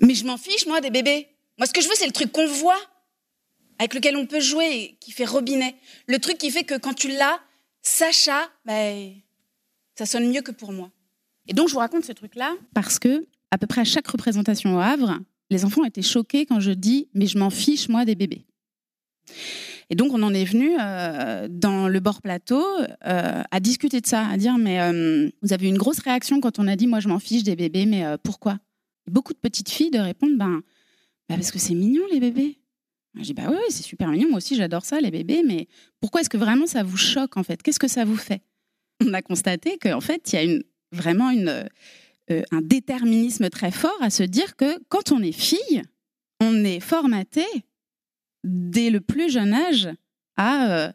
Mais je m'en fiche, moi, des bébés. Moi, ce que je veux, c'est le truc qu'on voit, avec lequel on peut jouer, qui fait robinet. Le truc qui fait que quand tu l'as, Sacha, ben, ça sonne mieux que pour moi. Et donc, je vous raconte ce truc-là parce que, à peu près à chaque représentation au Havre, les enfants étaient choqués quand je dis Mais je m'en fiche, moi, des bébés. Et donc, on en est venu euh, dans le bord plateau euh, à discuter de ça, à dire Mais euh, vous avez eu une grosse réaction quand on a dit Moi, je m'en fiche des bébés, mais pourquoi? Beaucoup de petites filles de répondre ben, ben parce que c'est mignon, les bébés. Dis Bah oui, c'est super mignon, moi aussi, j'adore ça, les bébés, mais pourquoi est-ce que vraiment ça vous choque, en fait? Qu'est-ce que ça vous fait? On a constaté qu'en fait, il y a une, vraiment une, un déterminisme très fort à se dire que quand on est fille, on est formaté dès le plus jeune âge à euh,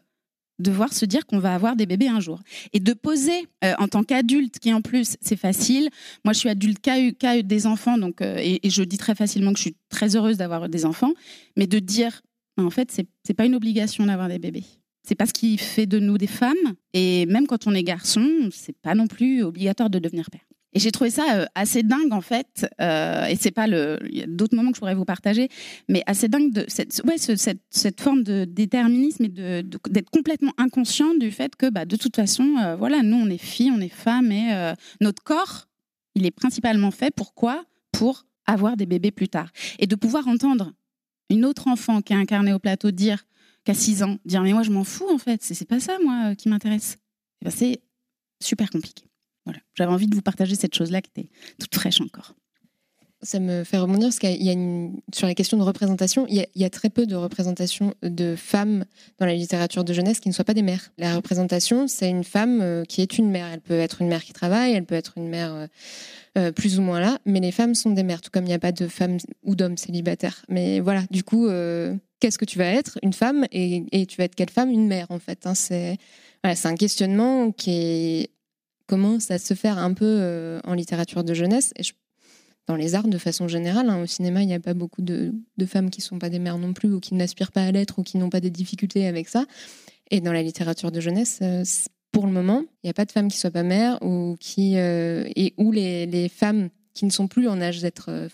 devoir se dire qu'on va avoir des bébés un jour. Et de poser euh, en tant qu'adulte, qui en plus, c'est facile. Moi, je suis adulte qui a eu, des enfants, donc, euh, et, je dis très facilement que je suis très heureuse d'avoir des enfants, mais de dire, en fait, c'est pas une obligation d'avoir des bébés. C'est pas ce qui fait de nous des femmes. Et même quand on est garçon, c'est pas non plus obligatoire de devenir père. Et j'ai trouvé ça euh, assez dingue en fait, euh, et c'est pas le, il y a d'autres moments que je pourrais vous partager, mais assez dingue de cette, ouais, cette, cette, forme de déterminisme et de, d'être complètement inconscient du fait que, bah, de toute façon, euh, voilà, nous on est filles, on est femmes, et notre corps, il est principalement fait pourquoi Pour avoir des bébés plus tard, et de pouvoir entendre une autre enfant qui est incarnée au plateau dire qu'à 6 ans, dire mais moi je m'en fous en fait, c'est, c'est pas ça moi qui m'intéresse. Eh ben, c'est super compliqué. J'avais envie de vous partager cette chose-là qui était toute fraîche encore. Ça me fait rebondir parce qu'il y a sur la question de représentation, il y, a, très peu de représentation de femmes dans la littérature de jeunesse qui ne soient pas des mères. La représentation, c'est une femme euh, qui est une mère. Elle peut être une mère qui travaille, elle peut être une mère euh, euh, plus ou moins là, mais les femmes sont des mères, tout comme il n'y a pas de femmes ou d'hommes célibataires. Mais voilà, du coup, qu'est-ce que tu vas être? Une femme et, tu vas être quelle femme? Une mère, en fait. Hein. c'est un questionnement qui est commence à se faire un peu euh, en littérature de jeunesse. Et dans les arts, de façon générale, hein, au cinéma, il n'y a pas beaucoup de, femmes qui ne sont pas des mères non plus, ou qui n'aspirent pas à l'être, ou qui n'ont pas des difficultés avec ça. Et dans la littérature de jeunesse, euh, pour le moment, il n'y a pas de femmes qui soient pas mères, ou qui, euh, et où les, femmes qui ne sont plus en âge d'être.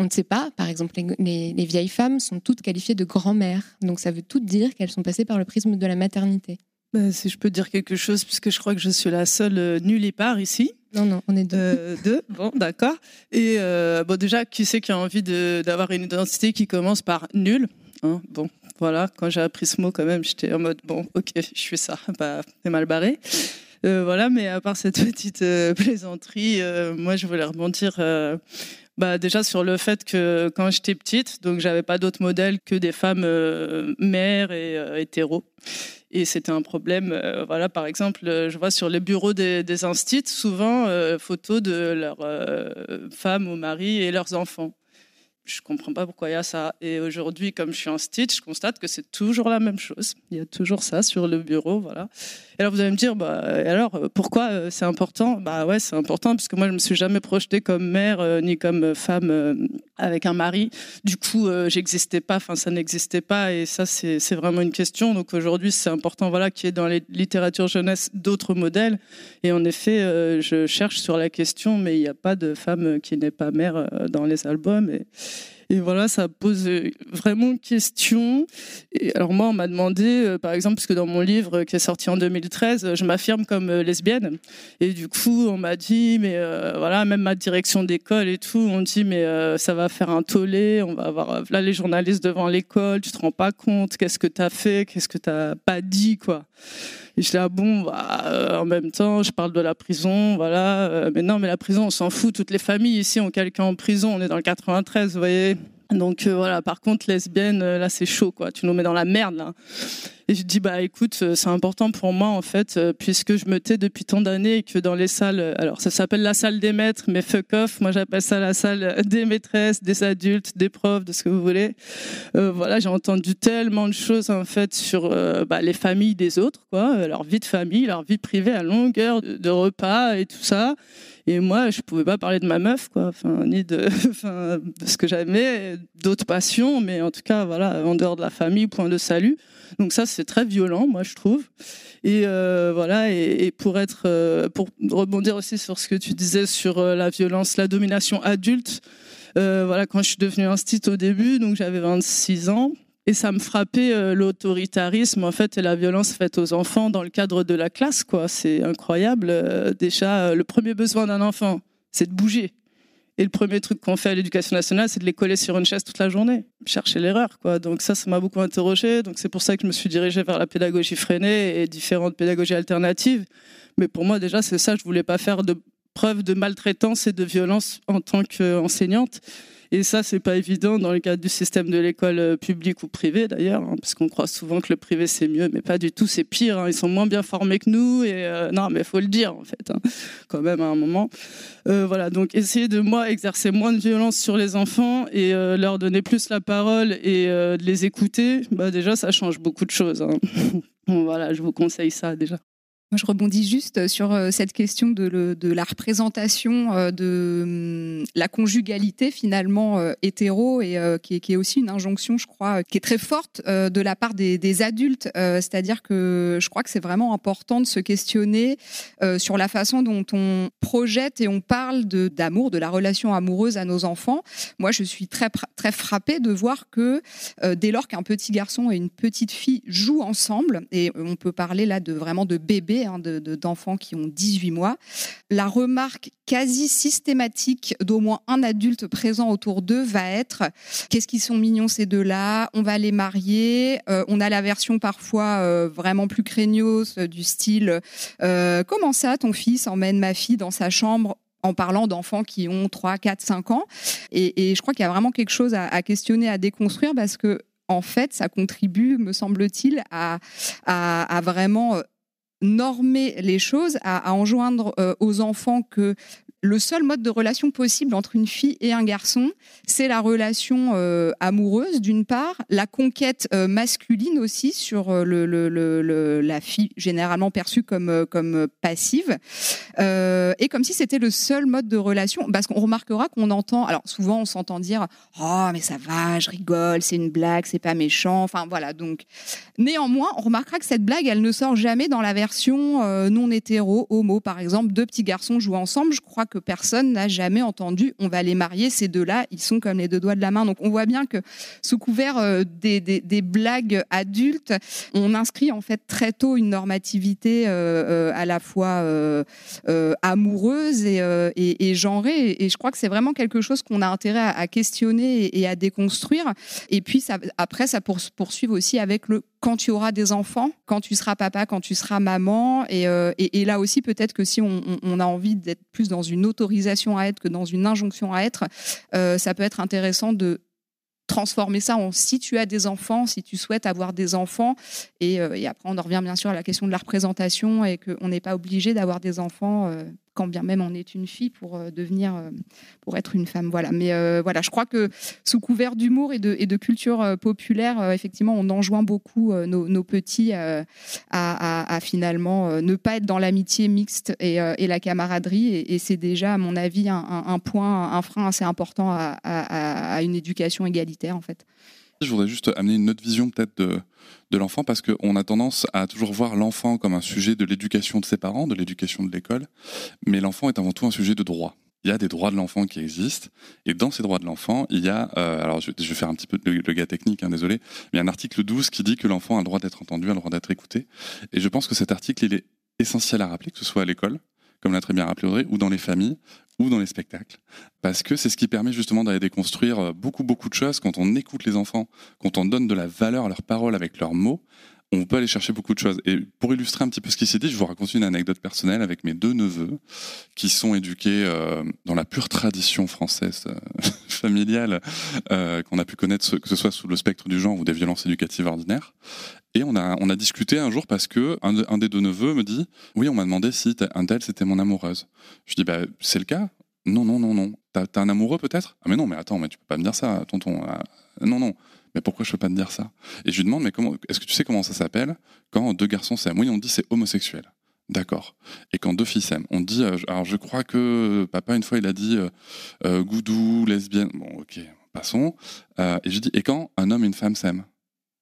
On ne sait pas. Par exemple, les, les vieilles femmes sont toutes qualifiées de grand-mères. Donc ça veut tout dire qu'elles sont passées par le prisme de la maternité. Bah, si je peux dire quelque chose, puisque je crois que je suis la seule euh, nulle et part ici. Non, non, on est deux. Euh, deux, bon, d'accord. Et euh, bon, déjà, qui c'est qui a envie d'avoir une identité qui commence par nul hein? Bon, voilà, quand j'ai appris ce mot, quand même, j'étais en mode, bon, ok, je fais ça, bah, c'est mal barré. voilà, mais à part cette petite plaisanterie, moi, je voulais rebondir bah, déjà sur le fait que quand j'étais petite, donc j'avais pas d'autre modèle que des femmes mères et hétéros. Et c'était un problème. Euh, voilà, par exemple, euh, je vois sur les bureaux des, des instituts souvent euh, photos de leurs femmes ou maris et leurs enfants je comprends pas pourquoi il y a ça. Et aujourd'hui, comme je suis en je constate que c'est toujours la même chose. Il y a toujours ça sur le bureau, voilà. Alors vous allez me dire, bah, alors pourquoi euh, c'est important? Bah ouais, c'est important parce que moi je me suis jamais projetée comme mère euh, ni comme femme euh, avec un mari. Du coup, j'existais pas. Enfin, ça n'existait pas. Et ça, c'est vraiment une question. Donc aujourd'hui, c'est important, voilà, qu'il y ait dans les littératures jeunesse d'autres modèles. Et en effet, je cherche sur la question, mais il n'y a pas de femme qui n'est pas mère dans les albums. Et voilà, ça pose euh, vraiment question. Et alors moi, on m'a demandé, euh, par exemple, puisque dans mon livre qui est sorti en 2013, je m'affirme comme euh, lesbienne. Et du coup, on m'a dit, mais voilà, même ma direction d'école et tout, on dit, mais ça va faire un tollé, on va avoir là les journalistes devant l'école, tu te rends pas compte, qu'est-ce que tu as fait, qu'est-ce que tu pas dit, quoi. Je dis, ah bon, bah, en même temps, je parle de la prison, voilà. mais non, mais la prison, on s'en fout. Toutes les familles ici ont quelqu'un en prison. On est dans le 93, vous voyez. Donc euh, voilà, par contre, lesbienne, euh, là c'est chaud, quoi. Tu nous mets dans la merde, là. Et je dis, bah écoute, euh, c'est important pour moi, en fait, puisque je me tais depuis tant d'années et que dans les salles, alors ça s'appelle la salle des maîtres, mais fuck off, moi j'appelle ça la salle des maîtresses, des adultes, des profs, de ce que vous voulez. voilà, j'ai entendu tellement de choses, en fait, sur bah, les familles des autres, quoi, leur vie de famille, leur vie privée à longueur de repas et tout ça. Et moi, je pouvais pas parler de ma meuf, quoi, enfin, ni de, de ce que j'aimais, d'autres passions, mais en tout cas, voilà, en dehors de la famille, point de salut. Donc ça, c'est très violent, moi, je trouve. Et euh, voilà, et, pour être, euh, pour rebondir aussi sur ce que tu disais sur euh, la violence, la domination adulte. voilà, quand je suis devenue instit au début, donc j'avais 26 ans, et ça me frappait l'autoritarisme en fait et la violence faite aux enfants dans le cadre de la classe. quoi. C'est incroyable. Déjà, le premier besoin d'un enfant, c'est de bouger. Et le premier truc qu'on fait à l'éducation nationale, c'est de les coller sur une chaise toute la journée, chercher l'erreur. quoi. Donc ça, ça m'a beaucoup interrogé. Donc c'est pour ça que je me suis dirigée vers la pédagogie freinée et différentes pédagogies alternatives. Mais pour moi, déjà, c'est ça. Je voulais pas faire de preuve de maltraitance et de violence en tant qu'enseignante. Et ça, c'est pas évident dans le cadre du système de l'école euh, publique ou privée d'ailleurs, hein, parce qu'on croit souvent que le privé c'est mieux, mais pas du tout, c'est pire. Hein. ils sont moins bien formés que nous, et euh, non, mais faut le dire en fait, hein, quand même à un moment. Euh, voilà, donc essayer de moi exercer moins de violence sur les enfants et leur donner plus la parole et de les écouter, bah déjà ça change beaucoup de choses. voilà, je vous conseille ça déjà. Moi, je rebondis juste sur euh, cette question de, la représentation euh, de hum, la conjugalité finalement euh, hétéro et qui est, aussi une injonction, je crois, qui est très forte de la part des, adultes. C'est-à-dire que je crois que c'est vraiment important de se questionner sur la façon dont on projette et on parle d'amour, de, de, la relation amoureuse à nos enfants. Moi, je suis très très frappée de voir que dès lors qu'un petit garçon et une petite fille jouent ensemble, et on peut parler là de vraiment de bébé Hein, d'enfants qui ont 18 mois. La remarque quasi systématique d'au moins un adulte présent autour d'eux va être qu'est-ce qu'ils sont mignons ces deux-là, on va les marier. Euh, on a la version parfois euh, vraiment plus craignos du style euh, comment ça ton fils emmène ma fille dans sa chambre? en parlant d'enfants qui ont 3, 4, 5 ans. Et, je crois qu'il y a vraiment quelque chose à, questionner, à déconstruire, parce que en fait, ça contribue, me semble-t-il, à, à, vraiment normer les choses, à, enjoindre euh, aux enfants que le seul mode de relation possible entre une fille et un garçon, c'est la relation euh, amoureuse d'une part, la conquête euh, masculine aussi sur la fille généralement perçue comme, comme passive, et comme si c'était le seul mode de relation, parce qu'on remarquera qu'on entend, alors souvent on s'entend dire oh mais ça va, je rigole, c'est une blague, c'est pas méchant, enfin voilà donc néanmoins on remarquera que cette blague elle ne sort jamais dans la version non hétéro homo par exemple deux petits garçons jouent ensemble, je crois que personne n'a jamais entendu on va les marier, ces deux-là, ils sont comme les deux doigts de la main. Donc on voit bien que sous couvert euh, des, blagues adultes, on inscrit en fait très tôt une normativité euh, euh, à la fois amoureuse et, et, genrée. Et je crois que c'est vraiment quelque chose qu'on a intérêt à, questionner et, à déconstruire. Et puis après, ça poursuit aussi avec le quand tu auras des enfants, quand tu seras papa, quand tu seras maman. Et, et là aussi, peut-être que si on, a envie d'être plus dans une autorisation à être que dans une injonction à être, euh, ça peut être intéressant de transformer ça en si tu as des enfants, si tu souhaites avoir des enfants. Et, euh, après, on en revient bien sûr à la question de la représentation et qu'on n'est pas obligé d'avoir des enfants euh, quand bien même on est une fille pour euh, devenir, euh, pour être une femme. Voilà. Mais euh, voilà, je crois que sous couvert d'humour et de, et de culture populaire, effectivement, on enjoint beaucoup nos, petits à, finalement ne pas être dans l'amitié mixte et, la camaraderie. Et, c'est déjà, à mon avis, un, point, un frein assez important à, à une éducation égalitaire, en fait. Je voudrais juste amener une autre vision peut-être de, de l'enfant parce qu'on a tendance à toujours voir l'enfant comme un sujet de l'éducation de ses parents, de l'éducation de l'école, mais l'enfant est avant tout un sujet de droit. Il y a des droits de l'enfant qui existent, et dans ces droits de l'enfant, il y a, euh, alors je, vais faire un petit peu le, gars technique, hein, désolé, mais il y a un article 12 qui dit que l'enfant a le droit d'être entendu, a le droit d'être écouté, et je pense que cet article, il est essentiel à rappeler, que ce soit à l'école, comme l'a très bien rappelé Audrey, ou dans les familles, ou dans les spectacles. Parce que c'est ce qui permet justement d'aller déconstruire euh, beaucoup, beaucoup de choses. Quand on écoute les enfants, quand on donne de la valeur à leurs paroles avec leurs mots, on peut aller chercher beaucoup de choses. Et pour illustrer un petit peu ce qui s'est dit, je vous raconte une anecdote personnelle avec mes deux neveux qui sont éduqués euh, dans la pure tradition française euh, familiale qu'on a pu connaître, que ce soit sous le spectre du genre ou des violences éducatives ordinaires. Et on a, on a discuté un jour parce que un, des deux neveux me dit Oui, on m'a demandé si un tel c'était mon amoureuse. Je dis bah, C'est le cas Non, non, non, non. T'as as un amoureux peut-être Ah, mais non, mais attends, mais tu peux pas me dire ça, tonton. Ah, non, non. Mais pourquoi je peux pas te dire ça? Et je lui demande Mais comment est-ce que tu sais comment ça s'appelle quand deux garçons s'aiment? Oui, on dit c'est homosexuel. D'accord. Et quand deux filles s'aiment, on dit, euh, alors je crois que papa une fois il a dit euh, euh, goudou, lesbienne. Bon, ok, passons. et je dis, et quand un homme et une femme s'aiment?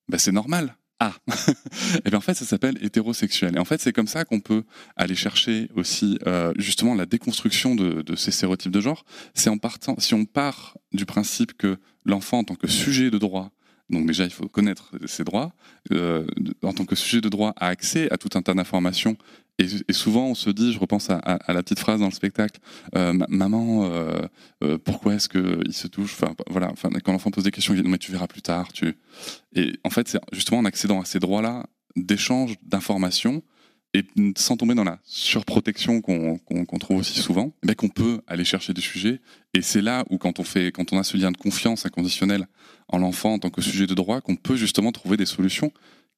Ben, c'est normal. Ah Et bien en fait, ça s'appelle hétérosexuel. Et en fait, c'est comme ça qu'on peut aller chercher aussi justement la déconstruction de, ces stéréotypes de genre. C'est en partant, si on part du principe que l'enfant en tant que sujet de droit Donc déjà, il faut connaître ses droits. Euh, en tant que sujet de droit, a accès à tout un tas d'informations. Et, souvent, on se dit, je repense à, la petite phrase dans le spectacle, euh, maman, euh, pourquoi est-ce qu'il se touche? Enfin, voilà. Quand l'enfant pose des questions, il dit, mais tu verras plus tard. Tu... Et en fait, c'est justement en accédant à ces droits-là d'échange d'informations et sans tomber dans la surprotection qu'on trouve aussi souvent, mais qu'on peut aller chercher des sujets. Et c'est là où, quand on, fait, quand on a ce lien de confiance inconditionnel en l'enfant en tant que sujet de droit, qu'on peut justement trouver des solutions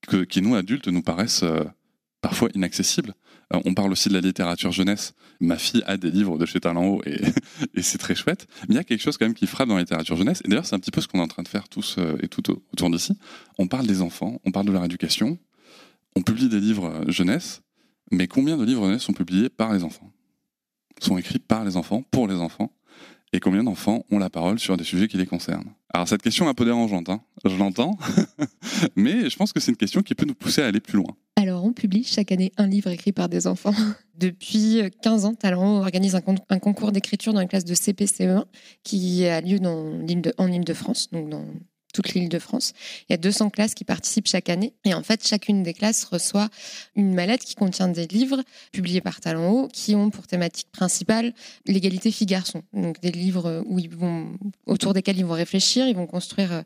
que, qui, nous, adultes, nous paraissent euh, parfois inaccessibles. Euh, on parle aussi de la littérature jeunesse. Ma fille a des livres de chez Talent et, et c'est très chouette. Mais il y a quelque chose quand même qui frappe dans la littérature jeunesse. Et d'ailleurs, c'est un petit peu ce qu'on est en train de faire tous euh, et tout autour d'ici. On parle des enfants, on parle de leur éducation, on publie des livres jeunesse, mais combien de livres jeunesse sont publiés par les enfants? Sont écrits par les enfants, pour les enfants Et combien d'enfants ont la parole sur des sujets qui les concernent? Alors cette question est un peu dérangeante, hein je l'entends, mais je pense que c'est une question qui peut nous pousser à aller plus loin. Alors on publie chaque année un livre écrit par des enfants. Depuis 15 ans, Talent organise un, concours d'écriture dans les classes de CPCE1 qui a lieu dans en Ile-de-France, donc dans toute l'île de France. Il y a 200 classes qui participent chaque année. Et en fait, chacune des classes reçoit une mallette qui contient des livres publiés par Talent Haut qui ont pour thématique principale l'égalité filles-garçons. Donc des livres où ils vont, autour desquels ils vont réfléchir, ils vont construire. Euh,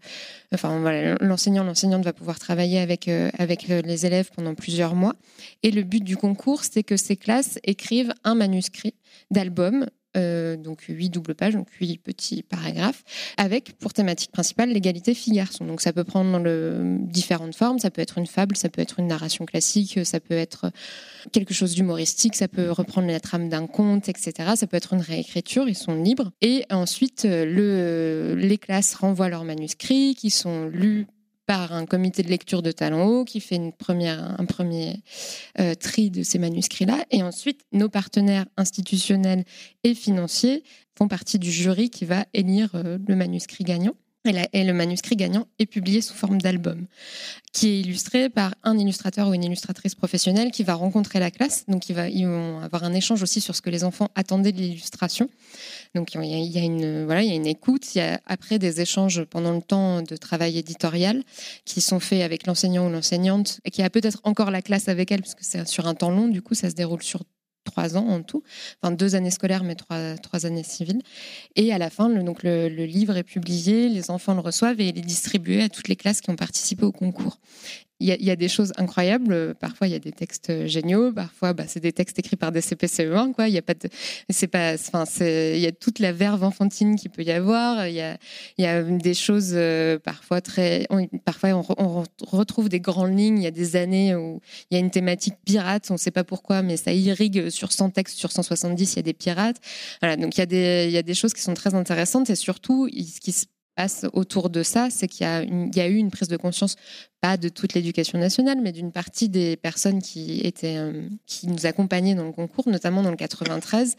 enfin, voilà, l'enseignant, l'enseignante va pouvoir travailler avec, euh, avec euh, les élèves pendant plusieurs mois. Et le but du concours, c'est que ces classes écrivent un manuscrit d'album euh, donc huit doubles pages, donc huit petits paragraphes, avec pour thématique principale l'égalité filles-garçons. Donc ça peut prendre différentes formes, ça peut être une fable, ça peut être une narration classique, ça peut être quelque chose d'humoristique, ça peut reprendre la trame d'un conte, etc. Ça peut être une réécriture, ils sont libres. Et ensuite, le, les classes renvoient leurs manuscrits qui sont lus par un comité de lecture de talent haut qui fait une première, un premier euh, tri de ces manuscrits-là. Et ensuite, nos partenaires institutionnels et financiers font partie du jury qui va élire euh, le manuscrit gagnant. Et, le manuscrit gagnant est publié sous forme d'album, qui est illustré par un illustrateur ou une illustratrice professionnelle qui va rencontrer la classe. Donc, ils, vont avoir un échange aussi sur ce que les enfants attendaient de l'illustration. Donc, il y, a, une, voilà, il y a une écoute. Il y a après des échanges pendant le temps de travail éditorial qui sont faits avec l'enseignant ou l'enseignante, et qui a peut-être encore la classe avec elle, parce que c'est sur un temps long. Du coup, ça se déroule sur trois ans en tout, enfin deux années scolaires mais trois, années civiles. Et à la fin, le, livre est publié, les enfants le reçoivent et il est distribué à toutes les classes qui ont participé au concours il y, a des choses incroyables. Parfois, il y a des textes géniaux. Parfois, bah, c'est des textes écrits par des CPCE1. Quoi. Il y a pas c'est pas, enfin, il y a toute la verve enfantine qu'il peut y avoir. Il y a, des choses euh, parfois très, parfois on, retrouve des grandes lignes. Il y a des années où il y a une thématique pirate. On ne sait pas pourquoi, mais ça irrigue sur 100 textes sur 170. Il y a des pirates. Voilà. Donc il y a des, il y a des choses qui sont très intéressantes et surtout, ce qui se passe autour de ça, c'est qu'il y, a eu une prise de conscience pas de toute l'éducation nationale, mais d'une partie des personnes qui étaient, euh, qui nous accompagnaient dans le concours, notamment dans le 93,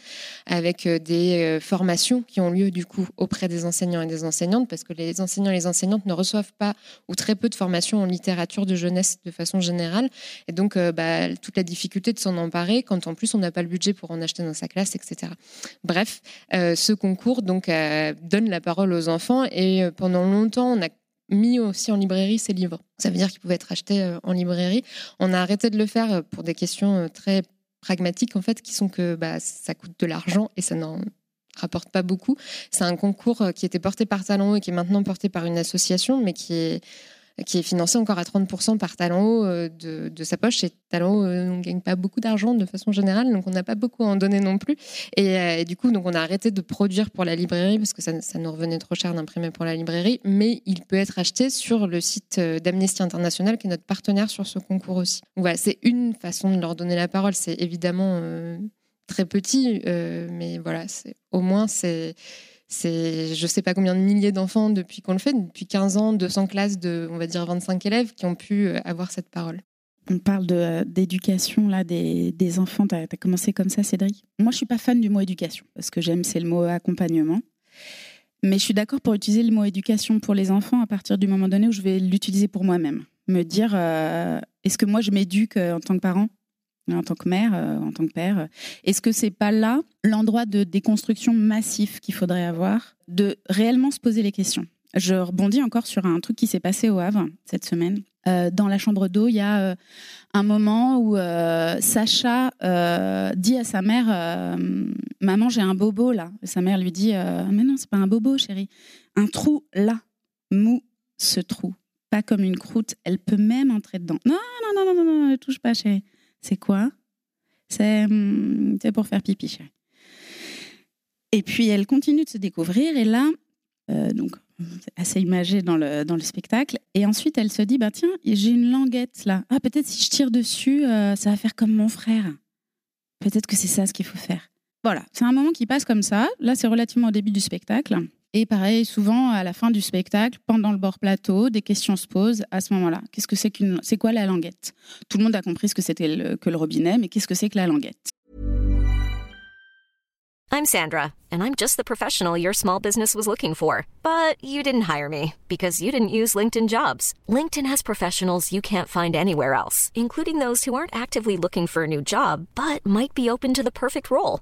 avec euh, des euh, formations qui ont lieu du coup auprès des enseignants et des enseignantes, parce que les enseignants et les enseignantes ne reçoivent pas ou très peu de formations en littérature de jeunesse de façon générale, et donc bah, toute la difficulté de s'en emparer quand en plus on n'a pas le budget pour en acheter dans sa classe, etc. Bref, ce concours donc donne la parole aux enfants et pendant longtemps on a mis aussi en librairie ces livres. Ça veut dire qu'ils pouvaient être achetés euh, en librairie. On a arrêté de le faire euh, pour des questions euh, très pragmatiques, en fait, qui sont que bah, ça coûte de l'argent et ça n'en rapporte pas beaucoup. C'est un concours qui était porté par Talent et qui est maintenant porté par une association, mais qui est qui est financé encore à 30% par Talent euh, de, de, sa poche. Et Talent, euh, on ne gagne pas beaucoup d'argent de façon générale, donc on n'a pas beaucoup à en donner non plus. Euh, et, du coup, donc on a arrêté de produire pour la librairie parce que ça, nous revenait trop cher d'imprimer pour la librairie. Mais il peut être acheté sur le site d'Amnesty International, qui est notre partenaire sur ce concours aussi. Voilà, c'est une façon de leur donner la parole. C'est évidemment très petit, mais voilà, au moins c'est c'est je sais pas combien de milliers d'enfants depuis qu'on le fait, depuis 15 ans, 200 classes de, on va dire, 25 élèves qui ont pu euh, avoir cette parole. On parle euh, d'éducation là des, des enfants. Tu as, commencé comme ça, Cédric? Moi, je suis pas fan du mot éducation. Ce que j'aime, c'est le mot accompagnement. Mais je suis d'accord pour utiliser le mot éducation pour les enfants à partir du moment donné où je vais l'utiliser pour moi-même. Me dire, euh, est-ce que moi, je m'éduque en tant que parent? En tant que mère, euh, en tant que père. Est-ce que c'est pas là l'endroit de déconstruction massif qu'il faudrait avoir, de réellement se poser les questions? Je rebondis encore sur un truc qui s'est passé au Havre cette semaine. Euh, dans la chambre d'eau, il y a euh, un moment où euh, Sacha dit à sa mère Maman, j'ai un bobo là. Sa mère lui dit Mais non, c'est pas un bobo, chérie. Un trou là, mou, ce trou. Pas comme une croûte, elle peut même entrer dedans. Non, non, non, non, non ne touche pas, chérie. C'est quoi? Hum, C'est pour faire pipi, chérie. Et puis elle continue de se découvrir, et là, donc assez imagé dans le, dans le spectacle. Et ensuite, elle se dit, bah, tiens, j'ai une languette là. Ah, peut-être si je tire dessus, euh, ça va faire comme mon frère. Peut-être que c'est ça ce qu'il faut faire. Voilà, c'est un moment qui passe comme ça. Là, c'est relativement au début du spectacle. Et pareil, souvent à la fin du spectacle, pendant le bord plateau, des questions se posent à ce moment-là. Qu'est-ce que c'est qu'une, c'est quoi la languette? Tout le monde a compris ce que c'était que le robinet, mais qu'est-ce que c'est que la languette? I'm Sandra, and I'm just the professional your small business was looking for. But you didn't hire me because you didn't use LinkedIn jobs. LinkedIn has professionals you can't find anywhere else, including those who aren't actively looking for a new job but might be open to the perfect role,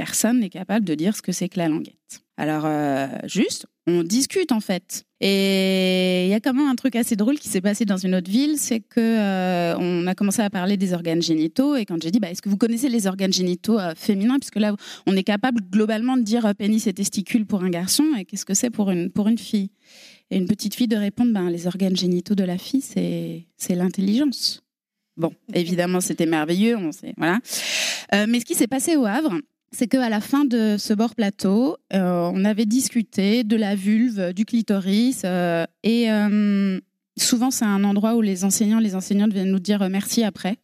Personne n'est capable de dire ce que c'est que la languette. Alors, euh, juste, on discute en fait. Et il y a quand même un truc assez drôle qui s'est passé dans une autre ville, c'est que euh, on a commencé à parler des organes génitaux et quand j'ai dit, bah, est-ce que vous connaissez les organes génitaux euh, féminins, puisque là, on est capable globalement de dire pénis et testicules pour un garçon, et qu'est-ce que c'est pour une pour une fille? Et une petite fille de répondre, ben, les organes génitaux de la fille, c'est c'est l'intelligence. Bon, évidemment, c'était merveilleux, on sait, voilà. mais ce qui s'est passé au Havre, c'est qu'à la fin de ce bord plateau, euh, on avait discuté de la vulve, du clitoris, euh, et euh, souvent c'est un endroit où les enseignants, les enseignantes viennent nous dire merci après.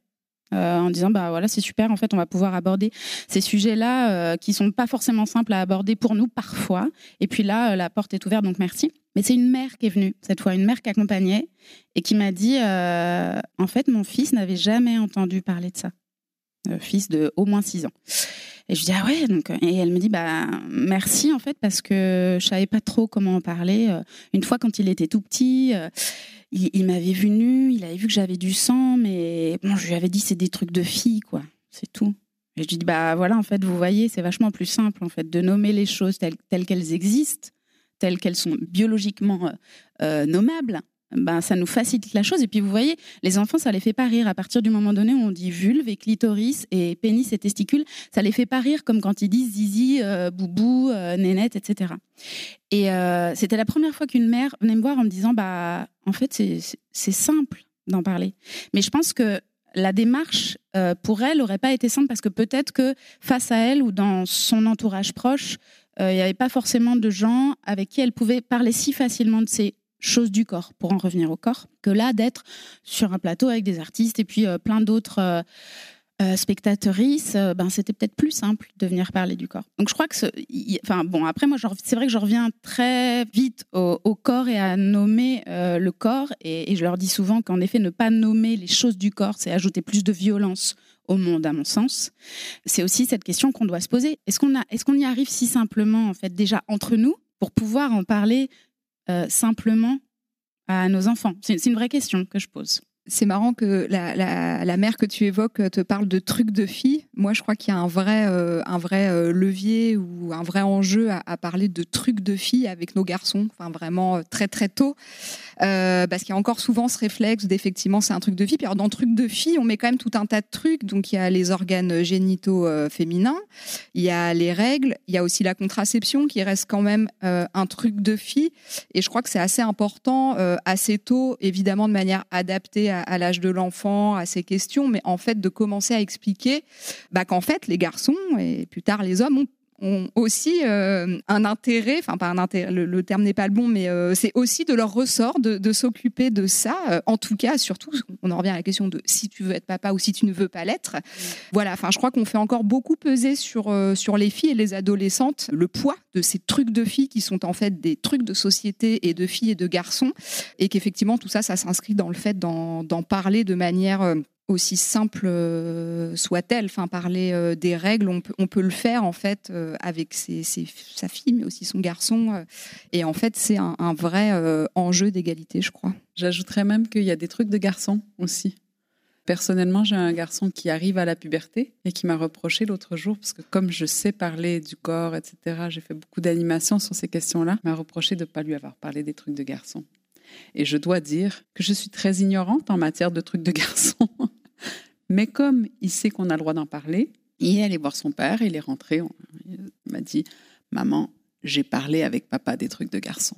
en disant bah voilà c'est super en fait on va pouvoir aborder ces sujets là qui sont pas forcément simples à aborder pour nous parfois. Et puis là la porte est ouverte donc merci. Mais c'est une mère qui est venue cette fois une mère qui accompagnait et qui m'a dit en fait mon fils n'avait jamais entendu parler de ça. Fils de au moins 6 ans et je dis ah ouais donc et elle me dit bah merci en fait parce que je savais pas trop comment en parler. Euh, une fois quand il était tout petit, euh, il, m'avait vu nu, il avait vu que j'avais du sang, mais bon je lui avais dit c'est des trucs de fille quoi, c'est tout. Et je dis bah voilà en fait vous voyez c'est vachement plus simple en fait de nommer les choses telles, telles qu'elles existent, telles qu'elles sont biologiquement euh, nommables ben, ça nous facilite la chose. Et puis vous voyez, les enfants, ça les fait pas rire. À partir du moment donné où on dit vulve et clitoris et pénis et testicules, ça les fait pas rire comme quand ils disent zizi, euh, boubou, euh, nénette, etc. Et euh, c'était la première fois qu'une mère venait me voir en me disant, bah, en fait, c'est simple d'en parler. Mais je pense que la démarche pour elle n'aurait pas été simple parce que peut-être que face à elle ou dans son entourage proche, il n'y avait pas forcément de gens avec qui elle pouvait parler si facilement de ses chose du corps, pour en revenir au corps, que là d'être sur un plateau avec des artistes et puis euh, plein d'autres euh, euh euh, ben c'était peut-être plus simple de venir parler du corps. Donc je crois que, enfin bon, après moi c'est vrai que je reviens très vite au, corps et à nommer le corps et, je leur dis souvent qu'en effet ne pas nommer les choses du corps, c'est ajouter plus de violence au monde à mon sens. C'est aussi cette question qu'on doit se poser. Est-ce qu'on qu'on y arrive si simplement en fait déjà entre nous pour pouvoir en parler simplement à nos enfants C'est une vraie question que je pose. C'est marrant que la, mère que tu évoques te parle de trucs de filles. Moi, je crois qu'il y a un vrai, euh, un vrai euh, levier ou un vrai enjeu à, parler de trucs de filles avec nos garçons, enfin vraiment très très tôt. Euh, parce qu'il y a encore souvent ce réflexe d'effectivement c'est un truc de fille. Puis dans truc de fille, on met quand même tout un tas de trucs. Donc il y a les organes génitaux euh, féminins, il y a les règles, il y a aussi la contraception qui reste quand même euh, un truc de fille. Et je crois que c'est assez important assez tôt, évidemment de manière adaptée l'âge de l'enfant, à ces questions, mais en fait de commencer à expliquer bah, qu'en fait les garçons et plus tard les hommes ont ont aussi euh, un intérêt, enfin pas un intérêt, le, terme n'est pas le bon, mais euh, c'est aussi de leur ressort de, s'occuper de ça. Euh, en tout cas, surtout, on en revient à la question de si tu veux être papa ou si tu ne veux pas l'être. Voilà, enfin je crois qu'on fait encore beaucoup peser sur, sur les filles et les adolescentes le poids de ces trucs de filles qui sont en fait des trucs de société et de filles et de garçons, et qu'effectivement tout ça, ça s'inscrit dans le fait d'en parler de manière aussi simple soit-elle. Enfin, parler des règles, on peut, le faire en fait avec ses, sa fille, mais aussi son garçon. et en fait, c'est un, vrai enjeu d'égalité, je crois. J'ajouterais même qu'il y a des trucs de garçons aussi. Personnellement, j'ai un garçon qui arrive à la puberté et qui m'a reproché l'autre jour, parce que comme je sais parler du corps, etc., j'ai fait beaucoup d'animations sur ces questions-là, m'a reproché de ne pas lui avoir parlé des trucs de garçon. Et je dois dire que je suis très ignorante en matière de trucs de garçon. Mais comme il sait qu'on a le droit d'en parler, il est allé voir son père, il est rentré, il m'a dit Maman, j'ai parlé avec papa des trucs de garçon.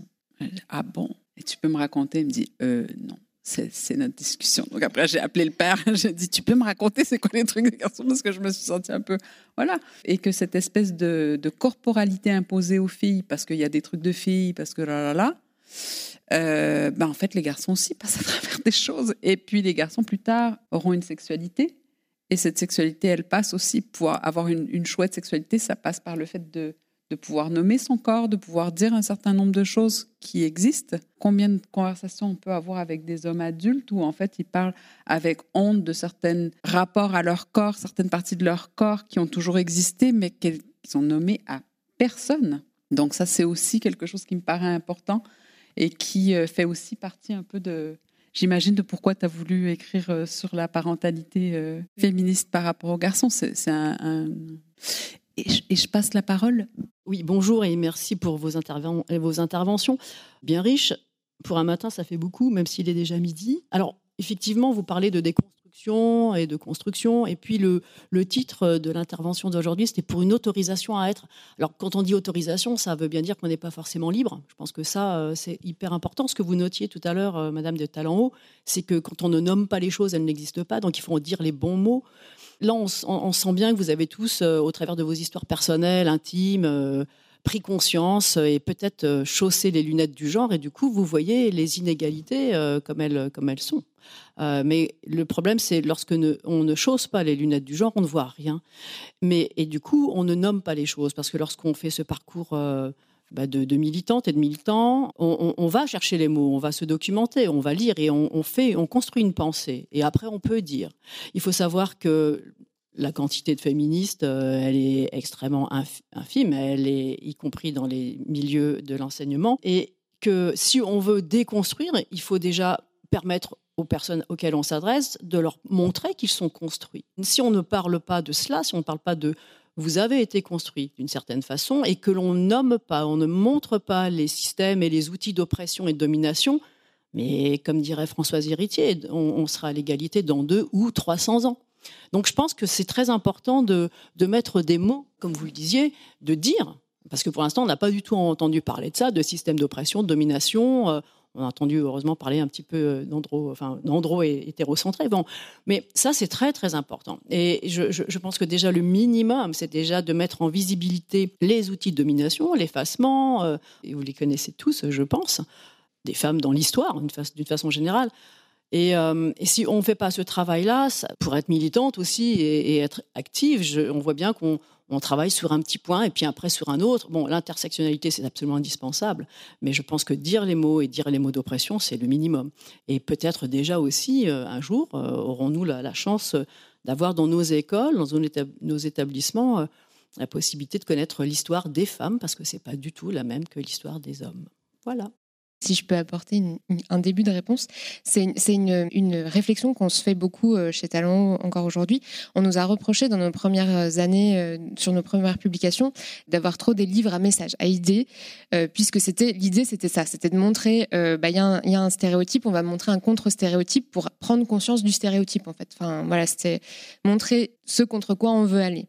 Ah bon? Et tu peux me raconter? Il me dit Euh, non c'est notre discussion. Donc après, j'ai appelé le père, j'ai dit, tu peux me raconter c'est quoi les trucs des garçons Parce que je me suis sentie un peu... Voilà. Et que cette espèce de, corporalité imposée aux filles, parce qu'il y a des trucs de filles, parce que là, là, là, euh, ben en fait, les garçons aussi passent à travers des choses. Et puis les garçons, plus tard, auront une sexualité. Et cette sexualité, elle passe aussi, pour avoir une, une chouette sexualité, ça passe par le fait de de pouvoir nommer son corps, de pouvoir dire un certain nombre de choses qui existent. Combien de conversations on peut avoir avec des hommes adultes où en fait ils parlent avec honte de certains rapports à leur corps, certaines parties de leur corps qui ont toujours existé mais qui sont nommées à personne. Donc ça c'est aussi quelque chose qui me paraît important et qui euh, fait aussi partie un peu de, j'imagine, de pourquoi tu as voulu écrire euh, sur la parentalité euh, féministe par rapport aux garçons. C'est un. Et je, passe la parole. Oui, bonjour et merci pour vos, vos interventions. Bien riche. Pour un matin, ça fait beaucoup, même s'il est déjà midi. Alors, effectivement, vous parlez de déconstruction et de construction. Et puis, le, titre de l'intervention d'aujourd'hui, c'était pour une autorisation à être. Alors, quand on dit autorisation, ça veut bien dire qu'on n'est pas forcément libre. Je pense que ça, euh, c'est hyper important. Ce que vous notiez tout à l'heure, euh, Madame de Talent-Haut, c'est que quand on ne nomme pas les choses, elles n'existent pas. Donc, il faut dire les bons mots. Là, on, sent bien que vous avez tous, euh, au travers de vos histoires personnelles, intimes, pris conscience et peut-être euh, chaussé les lunettes du genre. Et du coup, vous voyez les inégalités comme, elles, comme elles sont. mais le problème, c'est lorsque on ne chausse pas les lunettes du genre, on ne voit rien. Mais, et du coup, on ne nomme pas les choses. Parce que lorsqu'on fait ce parcours bah, de, militantes et de militants, on, va chercher les mots, on va se documenter, on va lire et on, fait, on construit une pensée. Et après, on peut dire. Il faut savoir que la quantité de féministes, euh, elle est extrêmement infime, elle est y compris dans les milieux de l'enseignement, et que si on veut déconstruire, il faut déjà permettre aux personnes auxquelles on s'adresse de leur montrer qu'ils sont construits. Si on ne parle pas de cela, si on ne parle pas de vous avez été construit d'une certaine façon et que l'on nomme pas, on ne montre pas les systèmes et les outils d'oppression et de domination, mais comme dirait Françoise Héritier, on, sera à l'égalité dans deux ou 300 ans. Donc je pense que c'est très important de, de mettre des mots, comme vous le disiez, de dire, parce que pour l'instant on n'a pas du tout entendu parler de ça, de système d'oppression, de domination. Euh, on a entendu heureusement parler un petit peu euh, d'andro, enfin d'andro et hétérocentré. Bon, mais ça c'est très très important. Et je, pense que déjà le minimum, c'est déjà de mettre en visibilité les outils de domination, l'effacement. Euh, et vous les connaissez tous, je pense, des femmes dans l'histoire d'une façon générale. Euh, et, si on ne fait pas ce travail-là, pour être militante aussi et, être active, on voit bien qu'on travaille sur un petit point et puis après sur un autre. Bon, l'intersectionnalité, c'est absolument indispensable, mais je pense que dire les mots et dire les mots d'oppression, c'est le minimum. Et peut-être déjà aussi, euh, un jour, euh, aurons-nous la, chance d'avoir dans nos écoles, dans nos établissements, la possibilité de connaître l'histoire des femmes, parce que ce n'est pas du tout la même que l'histoire des hommes. Voilà. Si je peux apporter un début de réponse, c'est une, réflexion qu'on se fait beaucoup euh, chez Talon encore aujourd'hui. On nous a reproché dans nos premières années, euh, sur nos premières publications, d'avoir trop des livres à message, à idées, euh, puisque c'était l'idée, c'était ça, c'était de montrer, bah, il y, a un stéréotype, on va montrer un contre-stéréotype pour prendre conscience du stéréotype en fait. Enfin voilà, c'était montrer ce contre quoi on veut aller.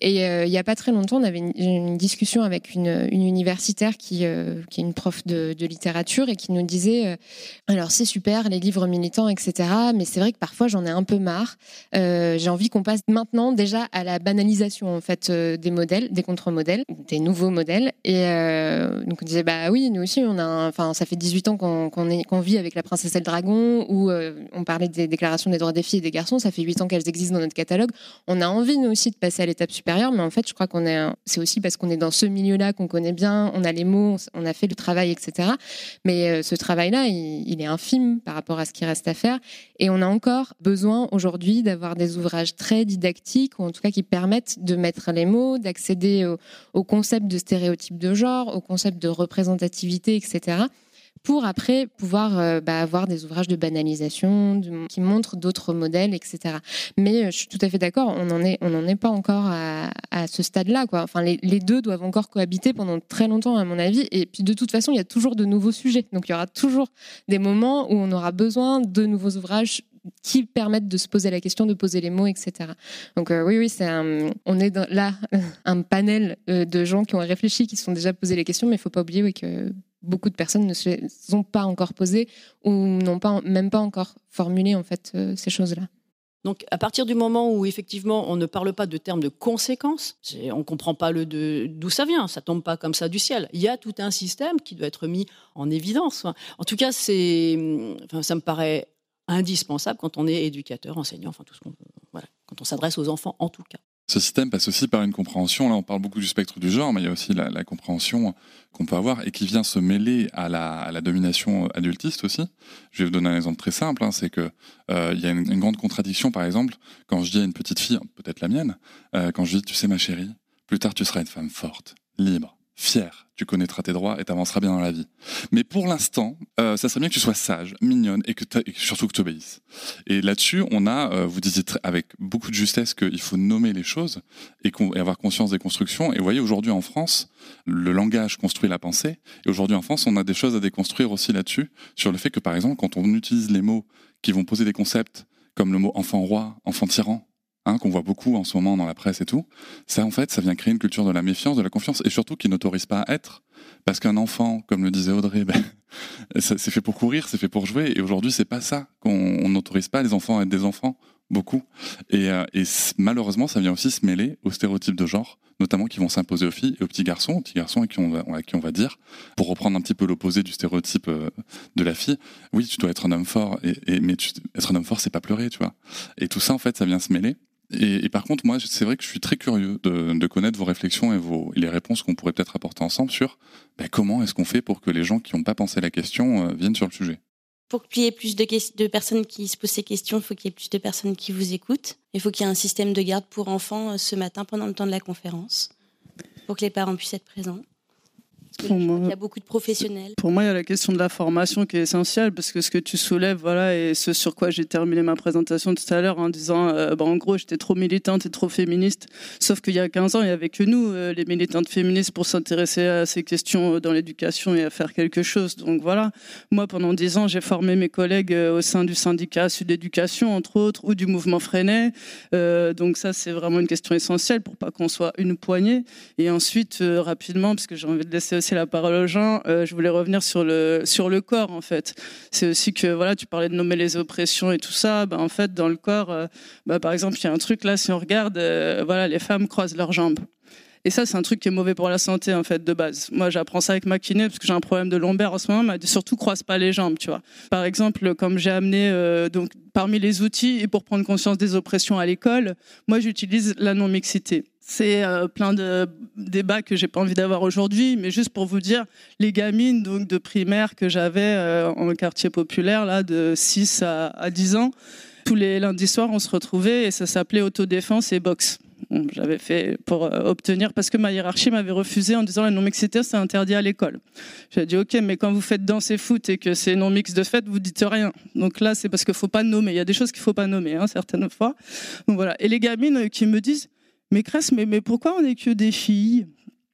Et euh, il n'y a pas très longtemps, on avait une, discussion avec une, universitaire qui, euh, qui est une prof de, littérature et qui nous disait euh, alors c'est super les livres militants, etc. Mais c'est vrai que parfois j'en ai un peu marre. J'ai envie qu'on passe maintenant déjà à la banalisation en fait des modèles, des contre-modèles, des nouveaux modèles. Et donc on disait bah oui, nous aussi on a, ça fait 18 ans qu'on vit avec la princesse et le dragon où on parlait des déclarations des droits des filles et des garçons. Ça fait 8 ans qu'elles existent dans notre catalogue. On a envie nous aussi de passer à supérieure, mais en fait, je crois qu'on est, c'est aussi parce qu'on est dans ce milieu-là qu'on connaît bien, on a les mots, on a fait le travail, etc. Mais euh, ce travail-là, il, est infime par rapport à ce qui reste à faire, et on a encore besoin aujourd'hui d'avoir des ouvrages très didactiques, ou en tout cas qui permettent de mettre les mots, d'accéder au, au concept de stéréotype de genre, au concept de représentativité, etc pour après pouvoir euh, bah, avoir des ouvrages de banalisation qui montrent d'autres modèles, etc. Mais euh, je suis tout à fait d'accord, on n'en est, est pas encore à, ce stade-là. Enfin, les, deux doivent encore cohabiter pendant très longtemps, à mon avis. Et puis, de toute façon, il y a toujours de nouveaux sujets. Donc, il y aura toujours des moments où on aura besoin de nouveaux ouvrages qui permettent de se poser la question, de poser les mots, etc. Donc euh, oui, oui, on est là un panel de gens qui ont réfléchi, qui se sont déjà posé les questions, mais il faut pas oublier que beaucoup de personnes ne se sont pas encore posées ou n'ont pas, même pas encore formulé en fait euh, ces choses-là. Donc, à partir du moment où effectivement on ne parle pas de termes de conséquences, on ne comprend pas le d'où ça vient, ça tombe pas comme ça du ciel. Il y a tout un système qui doit être mis en évidence. En tout cas, c'est, ça me paraît indispensable quand on est éducateur, enseignant, enfin tout ce qu'on, quand on s'adresse aux enfants en tout cas. Ce système passe aussi par une compréhension, là on parle beaucoup du spectre du genre, mais il y a aussi la, compréhension qu'on peut avoir et qui vient se mêler à la, domination adultiste aussi. Je vais vous donner un exemple très simple, hein, c'est que euh, il y a une, grande contradiction par exemple quand je dis à une petite fille, peut-être la mienne, euh, quand je dis tu sais ma chérie, plus tard tu seras une femme forte, libre, fière, tu connaîtras tes droits et t'avanceras bien dans la vie. Mais pour l'instant, euh, ça serait bien que tu sois sage, mignonne et que surtout que tu obéisses. Et là-dessus, on a, euh, vous disiez avec beaucoup de justesse qu'il faut nommer les choses et, et, avoir conscience des constructions. Et vous voyez, aujourd'hui en France, le langage construit la pensée. Et aujourd'hui en France, on a des choses à déconstruire aussi là-dessus, sur le fait que par exemple, quand on utilise les mots qui vont poser des concepts comme le mot enfant roi, enfant tyran, Hein, qu'on voit beaucoup en ce moment dans la presse et tout, ça en fait, ça vient créer une culture de la méfiance, de la confiance, et surtout qui n'autorise pas à être. Parce qu'un enfant, comme le disait Audrey, ben, c'est fait pour courir, c'est fait pour jouer, et aujourd'hui c'est pas ça qu'on n'autorise pas les enfants à être des enfants, beaucoup. Et, euh, malheureusement, ça vient aussi se mêler aux stéréotypes de genre, notamment qui vont s'imposer aux filles et aux petits garçons, aux petits garçons à qui on va, dire, pour reprendre un petit peu l'opposé du stéréotype euh, de la fille, oui, tu dois être un homme fort, mais être un homme fort, c'est pas pleurer, tu vois. Et tout ça, en fait, ça vient se mêler. Et, par contre, moi, c'est vrai que je suis très curieux de, connaître vos réflexions et, les réponses qu'on pourrait peut-être apporter ensemble sur ben, comment est-ce qu'on fait pour que les gens qui n'ont pas pensé la question euh, viennent sur le sujet? Pour qu'il y ait plus de, de, personnes qui se posent ces questions, il faut qu'il y ait plus de personnes qui vous écoutent. Il faut qu'il y ait un système de garde pour enfants euh, ce matin pendant le temps de la conférence, pour que les parents puissent être présents il y a beaucoup de professionnels. Pour moi, il y a la question de la formation qui est essentielle parce que ce que tu soulèves, voilà, et ce sur quoi j'ai terminé ma présentation tout à l'heure en disant, euh, bah, en gros, j'étais trop militante et trop féministe. Sauf qu'il y a 15 ans, il n'y avait que nous, euh, les militantes féministes, pour s'intéresser à ces questions euh, dans l'éducation et à faire quelque chose. Donc voilà, moi, pendant 10 ans, j'ai formé mes collègues au sein du syndicat Sud Éducation, entre autres, ou du mouvement Freinet. donc ça, c'est vraiment une question essentielle pour pas qu'on soit une poignée. Et ensuite, rapidement, parce que j'ai envie de laisser c'est la parole aux gens, euh, je voulais revenir sur le, sur le corps, en fait. C'est aussi que, voilà, tu parlais de nommer les oppressions et tout ça. Ben, en fait, dans le corps, euh, ben, par exemple, il y a un truc là, si on regarde, euh, voilà, les femmes croisent leurs jambes. Et ça, c'est un truc qui est mauvais pour la santé, en fait, de base. Moi, j'apprends ça avec ma kiné, parce que j'ai un problème de lombaire en ce moment, mais surtout, croise pas les jambes, tu vois. Par exemple, comme j'ai amené, donc, parmi les outils, et pour prendre conscience des oppressions à l'école, moi, j'utilise la non-mixité. C'est euh, plein de débats que j'ai pas envie d'avoir aujourd'hui, mais juste pour vous dire, les gamines donc de primaire que j'avais euh, en quartier populaire, là, de 6 à, à 10 ans, tous les lundis soirs, on se retrouvait et ça s'appelait autodéfense et boxe. J'avais fait pour euh, obtenir, parce que ma hiérarchie m'avait refusé en disant la non-mixité, c'est interdit à l'école. J'ai dit, OK, mais quand vous faites danser foot et que c'est non-mix de fait, vous dites rien. Donc là, c'est parce qu'il faut pas nommer. Il y a des choses qu'il faut pas nommer, hein, certaines fois. Donc voilà. Et les gamines qui me disent, mais Cresse, mais, mais pourquoi on n'est que des filles?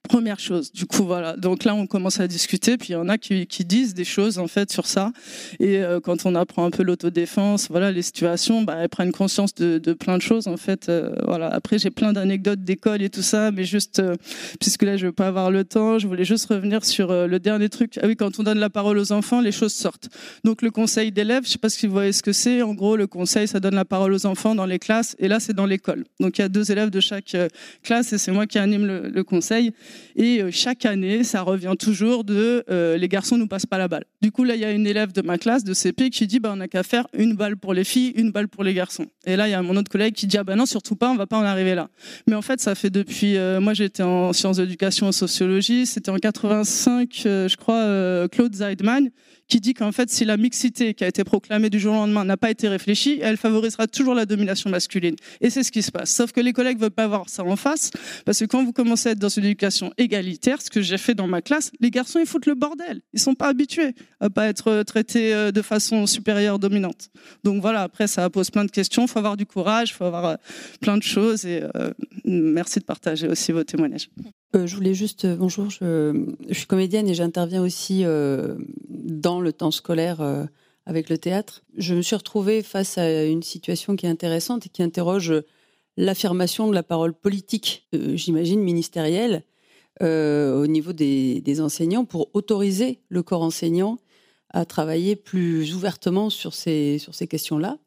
Première chose, du coup voilà. Donc là, on commence à discuter, puis il y en a qui, disent des choses en fait sur ça. Et euh, quand on apprend un peu l'autodéfense, voilà, les situations, bah, elles prennent conscience de, plein de choses en fait. Euh, voilà. Après, j'ai plein d'anecdotes d'école et tout ça, mais juste euh, puisque là, je vais pas avoir le temps, je voulais juste revenir sur le dernier truc. Ah oui, quand on donne la parole aux enfants, les choses sortent. Donc le conseil d'élèves, je sais pas si vous voyez ce que c'est. En gros, le conseil, ça donne la parole aux enfants dans les classes, et là, c'est dans l'école. Donc il y a deux élèves de chaque classe, et c'est moi qui anime le conseil. Et euh, chaque année, ça revient toujours de euh, les garçons nous passent pas la balle. Du coup, là, il y a une élève de ma classe de CP qui dit bah, on n'a qu'à faire une balle pour les filles, une balle pour les garçons. Et là, il y a mon autre collègue qui dit ah bah non, surtout pas, on va pas en arriver là. Mais en fait, ça fait depuis. euh, moi, j'étais en sciences d'éducation et sociologie. C'était en 85, euh, je crois, Claude Zeidman qui dit qu'en fait, si la mixité qui a été proclamée du jour au lendemain n'a pas été réfléchie, elle favorisera toujours la domination masculine. Et c'est ce qui se passe. Sauf que les collègues veulent pas voir ça en face, parce que quand vous commencez à être dans une éducation égalitaire, ce que j'ai fait dans ma classe, les garçons ils foutent le bordel. Ils sont pas habitués à pas être euh, traités euh, de façon supérieure, dominante. Donc voilà. Après, ça pose plein de questions. Il faut avoir du courage, il faut avoir euh, plein de choses. Et merci de partager aussi vos témoignages. Euh, je voulais juste, euh, bonjour, je, suis comédienne et j'interviens aussi euh, dans le temps scolaire avec le théâtre. Je me suis retrouvée face à une situation qui est intéressante et qui interroge l'affirmation de la parole politique, j'imagine ministérielle, au niveau des, enseignants pour autoriser le corps enseignant à travailler plus ouvertement sur ces, sur ces questions-là,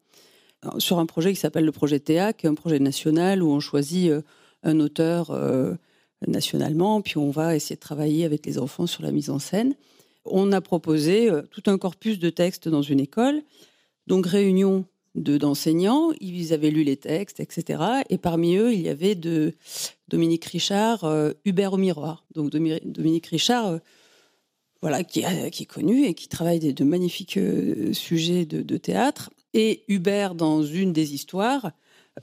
sur un projet qui s'appelle le projet Théa, qui est un projet national où on choisit un auteur nationalement, puis on va essayer de travailler avec les enfants sur la mise en scène. On a proposé euh, tout un corpus de textes dans une école, donc réunion de d'enseignants, ils avaient lu les textes, etc. Et parmi eux, il y avait de Dominique Richard, euh, Hubert au miroir. Donc Domi- Dominique Richard, euh, voilà, qui, qui est connu et qui travaille de magnifiques sujets de théâtre. Et Hubert, dans une des histoires,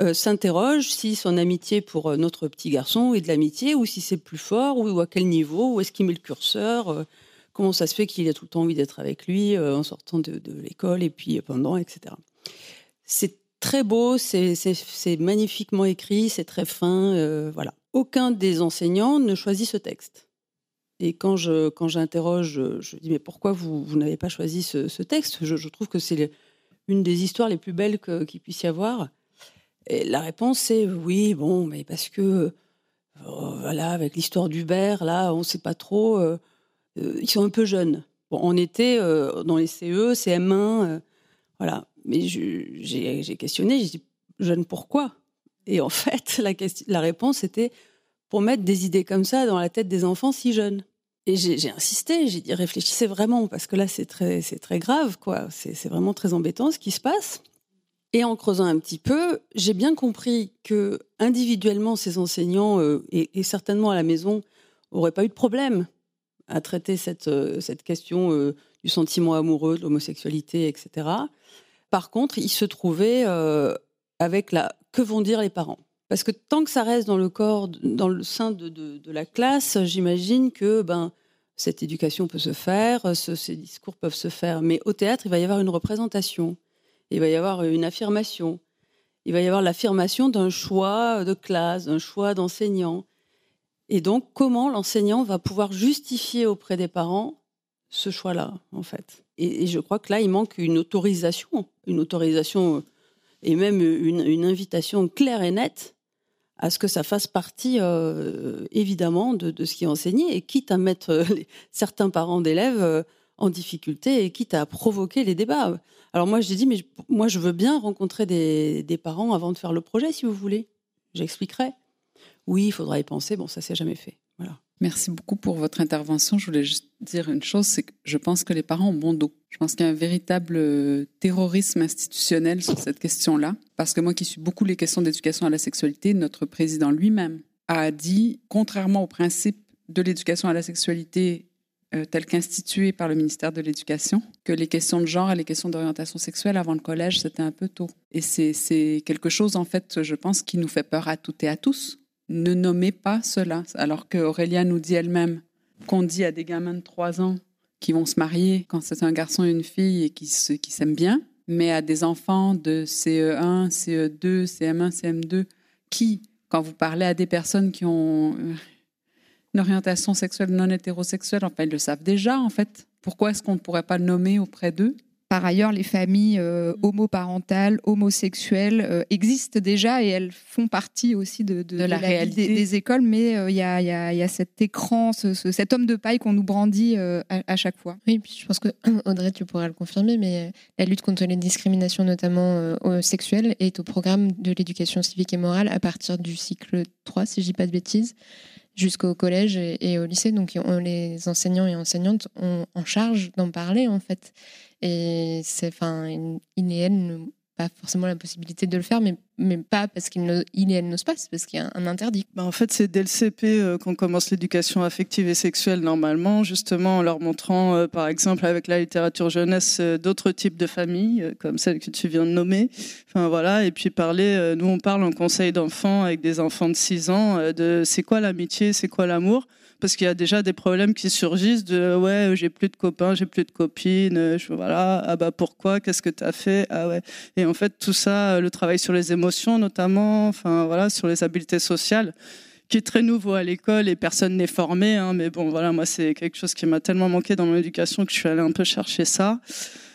euh, s'interroge si son amitié pour euh, notre petit garçon est de l'amitié ou si c'est plus fort ou, à quel niveau, où est-ce qu'il met le curseur, euh, comment ça se fait qu'il a tout le temps envie d'être avec lui en sortant de, l'école et puis pendant, etc. C'est très beau, c'est magnifiquement écrit, c'est très fin, voilà. Aucun des enseignants ne choisit ce texte. Et quand je quand j'interroge, je, dis mais pourquoi vous, vous n'avez pas choisi ce, texte? Je, trouve que c'est une des histoires les plus belles qu'il puisse y avoir. Et la réponse c'est oui, bon, mais parce que euh, voilà, avec l'histoire d'Hubert, là, on ne sait pas trop. euh, euh, ils sont un peu jeunes. Bon, on était dans les CE, CM1, euh, voilà. Mais j'ai questionné, j'ai dit jeune pourquoi? Et en fait, la, réponse était pour mettre des idées comme ça dans la tête des enfants si jeunes. Et j'ai insisté, j'ai dit réfléchissez vraiment parce que là c'est très c'est très grave quoi, c'est vraiment très embêtant ce qui se passe. Et en creusant un petit peu, j'ai bien compris que individuellement ces enseignants euh, et, certainement à la maison auraient pas eu de problème à traiter cette euh, cette question euh, du sentiment amoureux, de l'homosexualité, etc. Par contre, ils se trouvaient avec la que vont dire les parents. Parce que tant que ça reste dans le corps, dans le sein de, de- la classe, j'imagine que ben, cette éducation peut se faire, ce- ces discours peuvent se faire. Mais au théâtre, il va y avoir une représentation, il va y avoir une affirmation, il va y avoir l'affirmation d'un choix de classe, d'un choix d'enseignant. Et donc, comment l'enseignant va pouvoir justifier auprès des parents ce choix-là, en fait? Et, je crois que là, il manque une autorisation, une autorisation et même une, invitation claire et nette à ce que ça fasse partie, euh, évidemment, de, ce qui est enseigné, et quitte à mettre euh, certains parents d'élèves euh, en difficulté, et quitte à provoquer les débats. Alors moi, j'ai dit, mais moi, je veux bien rencontrer des, parents avant de faire le projet, si vous voulez. J'expliquerai. Oui, il faudra y penser. Bon, ça, c'est jamais fait. Voilà. Merci beaucoup pour votre intervention. Je voulais juste dire une chose, c'est que je pense que les parents ont bon dos. Je pense qu'il y a un véritable euh, terrorisme institutionnel sur cette question-là. Parce que moi qui suis beaucoup les questions d'éducation à la sexualité, notre président lui-même a dit, contrairement au principe de l'éducation à la sexualité euh, tel qu'institué par le ministère de l'Éducation, que les questions de genre et les questions d'orientation sexuelle avant le collège, c'était un peu tôt. Et c'est quelque chose, en fait, je pense, qui nous fait peur à toutes et à tous. Ne nommez pas cela. Alors qu'Aurélia nous dit elle-même qu'on dit à des gamins de 3 ans qui vont se marier quand c'est un garçon et une fille et qui se- qui s'aiment bien, mais à des enfants de CE1, CE2, CM1, CM2, qui, quand vous parlez à des personnes qui ont euh, une orientation sexuelle non hétérosexuelle, enfin, ils le savent déjà, en fait. Pourquoi est-ce qu'on ne pourrait pas le nommer auprès d'eux? Par ailleurs, les familles euh, homoparentales, homosexuelles euh, existent déjà et elles font partie aussi de, de- De la réalité. des, des écoles, mais euh, il y, a, il y a- il y a cet écran, ce- ce- cet homme de paille qu'on nous brandit euh, à, à chaque fois. Oui, puis je pense que Audrey, tu pourras le confirmer, mais la lutte contre les discriminations, notamment sexuelles, est au programme de l'éducation civique et morale à partir du cycle 3, si je dis pas de bêtises. Jusqu'au collège et, au lycée. Donc les enseignants et enseignantes ont en charge d'en parler en fait. Et c'est, enfin, il et elle pas forcément la possibilité de le faire, mais, pas parce qu'il il et elle n'osent pas, parce qu'il y a un interdit. Bah en fait, c'est dès le CP euh, qu'on commence l'éducation affective et sexuelle normalement, justement en leur montrant, euh, par exemple, avec la littérature jeunesse, euh, d'autres types de familles, comme celle que tu viens de nommer. Enfin voilà, et puis parler, nous on parle en conseil d'enfants avec des enfants de 6 ans, de c'est quoi l'amitié, c'est quoi l'amour parce qu'il y a déjà des problèmes qui surgissent de ouais j'ai plus de copains j'ai plus de copines je, voilà. Ah bah pourquoi? Qu'est-ce que tu as fait ah ouais. Et en fait tout ça le travail sur les émotions notamment enfin voilà sur les habiletés sociales qui est très nouveau à l'école et personne n'est formé hein, mais bon voilà moi c'est quelque chose qui m'a tellement manqué dans mon éducation que je suis allée un peu chercher ça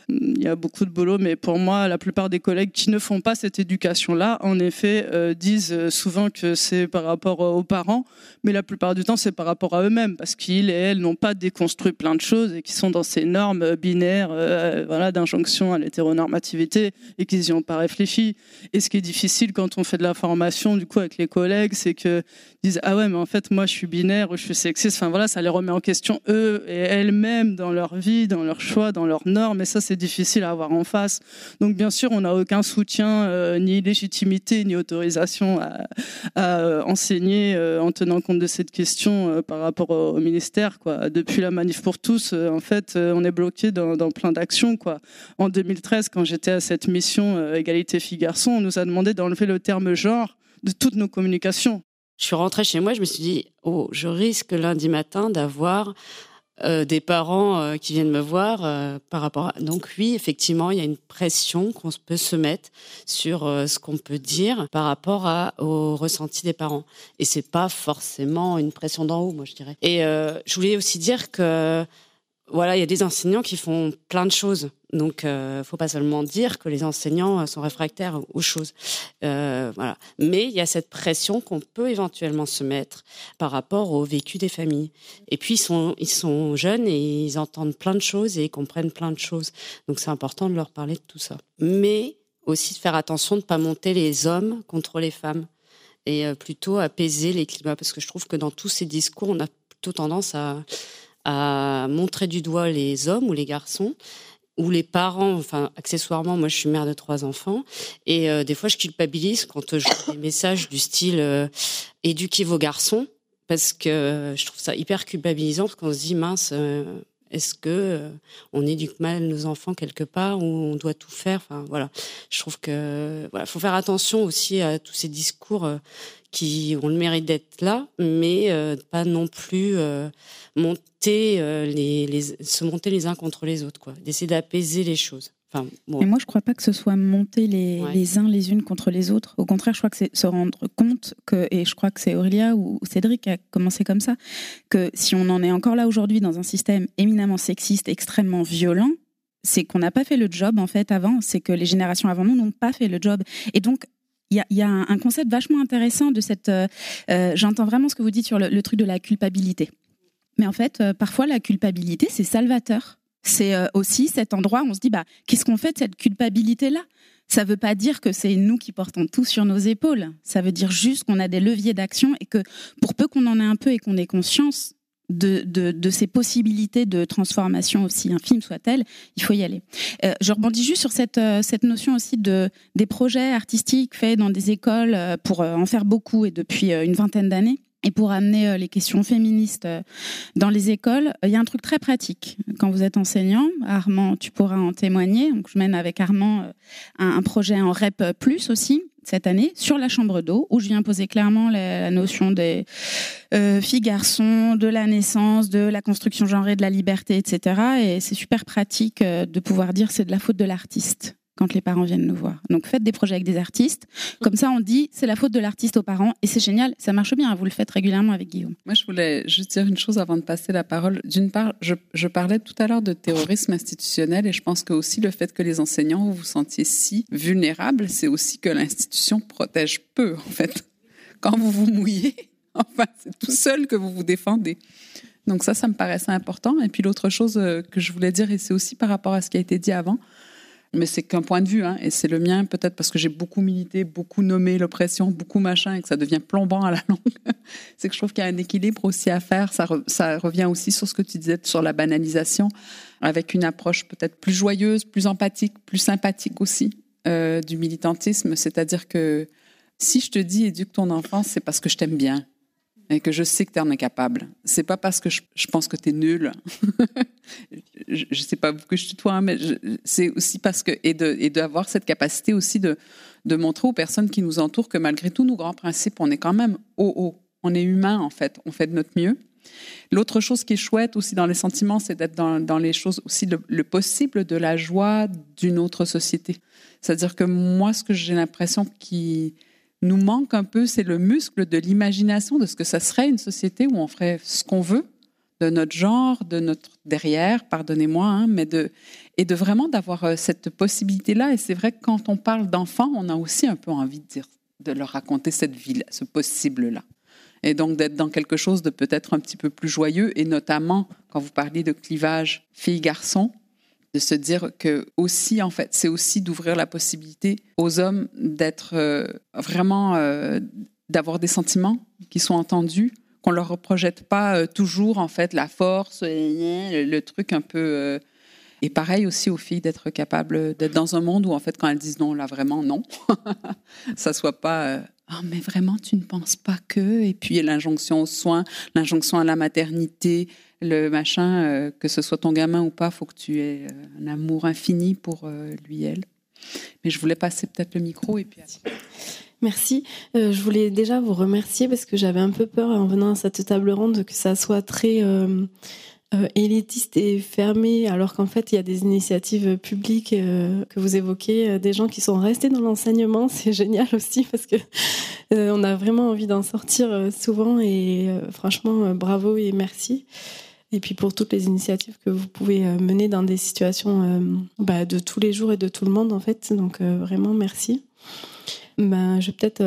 il y a beaucoup de boulot, mais pour moi, la plupart des collègues qui ne font pas cette éducation-là, en effet, euh, disent souvent que c'est par rapport aux parents, mais la plupart du temps, c'est par rapport à eux-mêmes, parce qu'ils et elles n'ont pas déconstruit plein de choses et qui sont dans ces normes binaires, euh, voilà, d'injonction à l'hétéronormativité et qu'ils n'y ont pas réfléchi. Et ce qui est difficile quand on fait de la formation, du coup, avec les collègues, c'est que disent ah ouais, mais en fait, moi, je suis binaire ou je suis sexiste. Enfin voilà, ça les remet en question eux et elles-mêmes dans leur vie, dans leurs choix, dans leurs normes. Et ça, c'est difficile à avoir en face. Donc bien sûr, on n'a aucun soutien, euh, ni légitimité, ni autorisation à, euh, enseigner euh, en tenant compte de cette question par rapport au, ministère. Depuis la manif pour tous, en fait, on est bloqué dans, plein d'actions. En 2013, quand j'étais à cette mission égalité filles-garçons, on nous a demandé d'enlever le terme genre de toutes nos communications. Je suis rentrée chez moi, je me suis dit, oh, je risque lundi matin d'avoir euh, des parents euh, qui viennent me voir euh, par rapport à... Donc oui, effectivement, il y a une pression qu'on peut se mettre sur ce qu'on peut dire par rapport à, au ressenti des parents. Et c'est pas forcément une pression d'en haut, moi je dirais. Et je voulais aussi dire que voilà, il y a des enseignants qui font plein de choses. Donc, euh, faut pas seulement dire que les enseignants sont réfractaires aux choses. Euh, voilà. Mais il y a cette pression qu'on peut éventuellement se mettre par rapport au vécu des familles. Et puis, ils sont, ils sont jeunes et ils entendent plein de choses et ils comprennent plein de choses. Donc, c'est important de leur parler de tout ça. Mais aussi de faire attention de ne pas monter les hommes contre les femmes et euh, plutôt apaiser les climats. Parce que je trouve que dans tous ces discours, on a plutôt tendance à à montrer du doigt les hommes ou les garçons ou les parents, enfin accessoirement, moi je suis mère de trois enfants et euh, des fois je culpabilise quand je vois des messages du style euh, éduquez vos garçons parce que je trouve ça hyper culpabilisant parce qu'on se dit mince euh, est-ce que on éduque mal nos enfants quelque part ou on doit tout faire enfin voilà. Je trouve que voilà faut faire attention aussi à tous ces discours qui ont le mérite d'être là, mais euh, pas non plus euh, monter euh, les, se monter les uns contre les autres, quoi. D'essayer d'apaiser les choses. Enfin, Et moi, je crois pas que ce soit monter les, les, uns les unes contre les autres. Au contraire, je crois que c'est se rendre compte que, et je crois que c'est Aurélia ou Cédric qui a commencé comme ça, que si on en est encore là aujourd'hui dans un système éminemment sexiste, extrêmement violent, c'est qu'on n'a pas fait le job en fait avant, c'est que les générations avant nous n'ont pas fait le job. Et donc il y a, un concept vachement intéressant de cette. Euh, euh, j'entends vraiment ce que vous dites sur le, truc de la culpabilité. Mais en fait, euh, parfois, la culpabilité, c'est salvateur. C'est aussi cet endroit où on se dit bah, qu'est-ce qu'on fait de cette culpabilité-là? Ça ne veut pas dire que c'est nous qui portons tout sur nos épaules. Ça veut dire juste qu'on a des leviers d'action et que pour peu qu'on en ait un peu et qu'on ait conscience, de, de, ces possibilités de transformation aussi infime soit-elle, il faut y aller. Euh, je rebondis juste sur cette, euh, cette notion aussi de des projets artistiques faits dans des écoles euh, pour en faire beaucoup et depuis une vingtaine d'années. Et pour amener les questions féministes dans les écoles, il y a un truc très pratique. Quand vous êtes enseignant, Armand, tu pourras en témoigner. Donc, je mène avec Armand un, projet en REP plus aussi, cette année sur la chambre d'eau, où je viens poser clairement la, notion des euh, filles-garçons, de la naissance, de la construction genrée, de la liberté, etc. Et c'est super pratique euh, de pouvoir dire c'est de la faute de l'artiste quand les parents viennent nous voir. Donc faites des projets avec des artistes. Comme ça, on dit c'est la faute de l'artiste aux parents et c'est génial, ça marche bien. Vous le faites régulièrement avec Guillaume. Moi, je voulais juste dire une chose avant de passer la parole. D'une part, je, parlais tout à l'heure de terrorisme institutionnel et je pense que aussi le fait que les enseignants vous vous sentiez si vulnérables, c'est aussi que l'institution protège peu en fait. Quand vous vous mouillez, enfin, c'est tout seul que vous vous défendez. Donc ça, ça me paraissait important. Et puis l'autre chose euh, que je voulais dire, et c'est aussi par rapport à ce qui a été dit avant, Mais c'est qu'un point de vue, hein, et c'est le mien, peut-être parce que j'ai beaucoup milité, beaucoup nommé l'oppression, beaucoup machin, et que ça devient plombant à la langue. c'est que je trouve qu'il y a un équilibre aussi à faire. Ça, ça revient aussi sur ce que tu disais sur la banalisation, avec une approche peut-être plus joyeuse, plus empathique, plus sympathique aussi euh, du militantisme. C'est-à-dire que si je te dis éduque ton enfant, c'est parce que je t'aime bien et que je sais que tu en es capable. C'est pas parce que je, pense que tu es nul. je, ne sais pas que je tutoie, hein, mais c'est aussi parce que et de et d'avoir cette capacité aussi de de montrer aux personnes qui nous entourent que malgré tous nos grands principes, on est quand même haut haut. On est humain en fait. On fait de notre mieux. L'autre chose qui est chouette aussi dans les sentiments, c'est d'être dans, dans, les choses aussi le possible de la joie d'une autre société. C'est-à-dire que moi, ce que j'ai l'impression qui nous manque un peu, c'est le muscle de l'imagination de ce que ça serait une société où on ferait ce qu'on veut de notre genre, de notre derrière, pardonnez-moi, hein, mais de et de vraiment d'avoir euh, cette possibilité-là. Et c'est vrai que quand on parle d'enfants, on a aussi un peu envie de leur raconter cette vie, ce possible-là. Et donc d'être dans quelque chose de peut-être un petit peu plus joyeux, et notamment quand vous parliez de clivage fille-garçon, de se dire que aussi, en fait, c'est aussi d'ouvrir la possibilité aux hommes d'être euh, vraiment, euh, d'avoir des sentiments qui sont entendus, qu'on leur projette pas euh, toujours, en fait, la force, le, le truc un peu. et pareil aussi aux filles d'être capables d'être dans un monde où, en fait, quand elles disent non, là, vraiment non, ça soit pas. Ah, mais vraiment, tu ne penses pas que? Et puis l'injonction aux soins, l'injonction à la maternité, le machin, euh, que ce soit ton gamin ou pas, faut que tu aies euh, un amour infini pour euh, lui, elle. Mais je voulais passer peut-être le micro et puis. Merci. je voulais déjà vous remercier parce que j'avais un peu peur en venant à cette table ronde que ça soit très élitiste et fermé, alors qu'en fait il y a des initiatives publiques que vous évoquez, des gens qui sont restés dans l'enseignement. C'est génial aussi parce que on a vraiment envie d'en sortir souvent et franchement bravo et merci et puis pour toutes les initiatives que vous pouvez euh, mener dans des situations euh, bah, de tous les jours et de tout le monde en fait. Donc euh, vraiment merci. Ben, je vais peut-être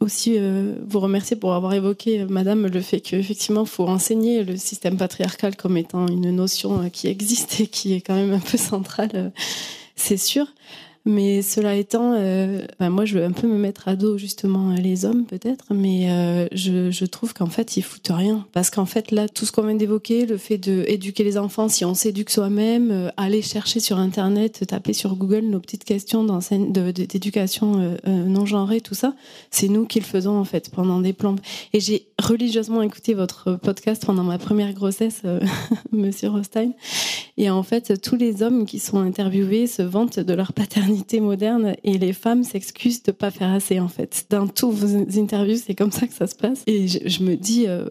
aussi vous remercier pour avoir évoqué, Madame, le fait qu'effectivement, il faut enseigner le système patriarcal comme étant une notion qui existe et qui est quand même un peu centrale, c'est sûr. Mais cela étant, euh, ben moi, je veux un peu me mettre à dos justement les hommes peut-être, mais euh, je, trouve qu'en fait, ils foutent rien. Parce qu'en fait, là, tout ce qu'on vient d'évoquer, le fait d'éduquer les enfants, si on s'éduque soi-même, euh, aller chercher sur Internet, taper sur Google nos petites questions d'éducation non genrée, tout ça, c'est nous qui le faisons en fait pendant des plombes. Et j'ai religieusement écouté votre podcast pendant ma première grossesse, Monsieur Rostein. Et en fait, tous les hommes qui sont interviewés se vantent de leur paternité moderne et les femmes s'excusent de pas faire assez en fait. Dans tous vos interviews, c'est comme ça que ça se passe. Et je, me dis, euh,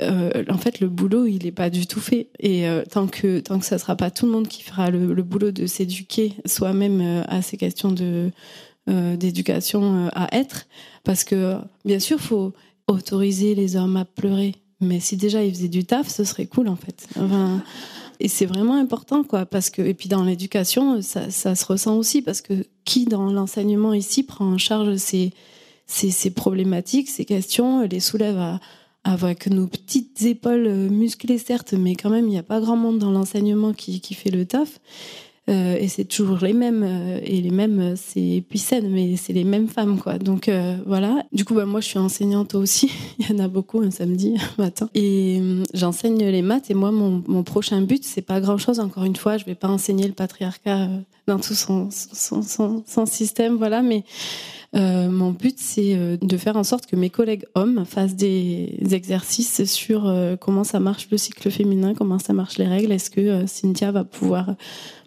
euh, en fait, le boulot, il est pas du tout fait. Et euh, tant que tant que ça sera pas tout le monde qui fera le, boulot de s'éduquer soi-même à ces questions de d'éducation à être, parce que bien sûr, faut autoriser les hommes à pleurer. Mais si déjà ils faisaient du taf, ce serait cool en fait. Et c'est vraiment important, quoi, parce que, et puis dans l'éducation, ça, se ressent aussi, parce que qui dans l'enseignement ici prend en charge ces, ces, problématiques, ces questions, les soulève avec nos petites épaules musclées, certes, mais quand même, il n'y a pas grand monde dans l'enseignement qui, qui fait le taf. Euh, et c'est toujours les mêmes euh, et les mêmes euh, c'est puissant mais c'est les mêmes femmes quoi. Donc voilà. Du coup bah, moi je suis enseignante aussi. Il y en a beaucoup un samedi matin. Et j'enseigne les maths et moi mon, mon prochain but c'est pas grand chose encore une fois. Je vais pas enseigner le patriarcat dans tout son son, système voilà. Mais mon but, c'est de faire en sorte que mes collègues hommes fassent des exercices sur comment ça marche le cycle féminin, comment ça marche les règles. Est-ce que Cynthia va pouvoir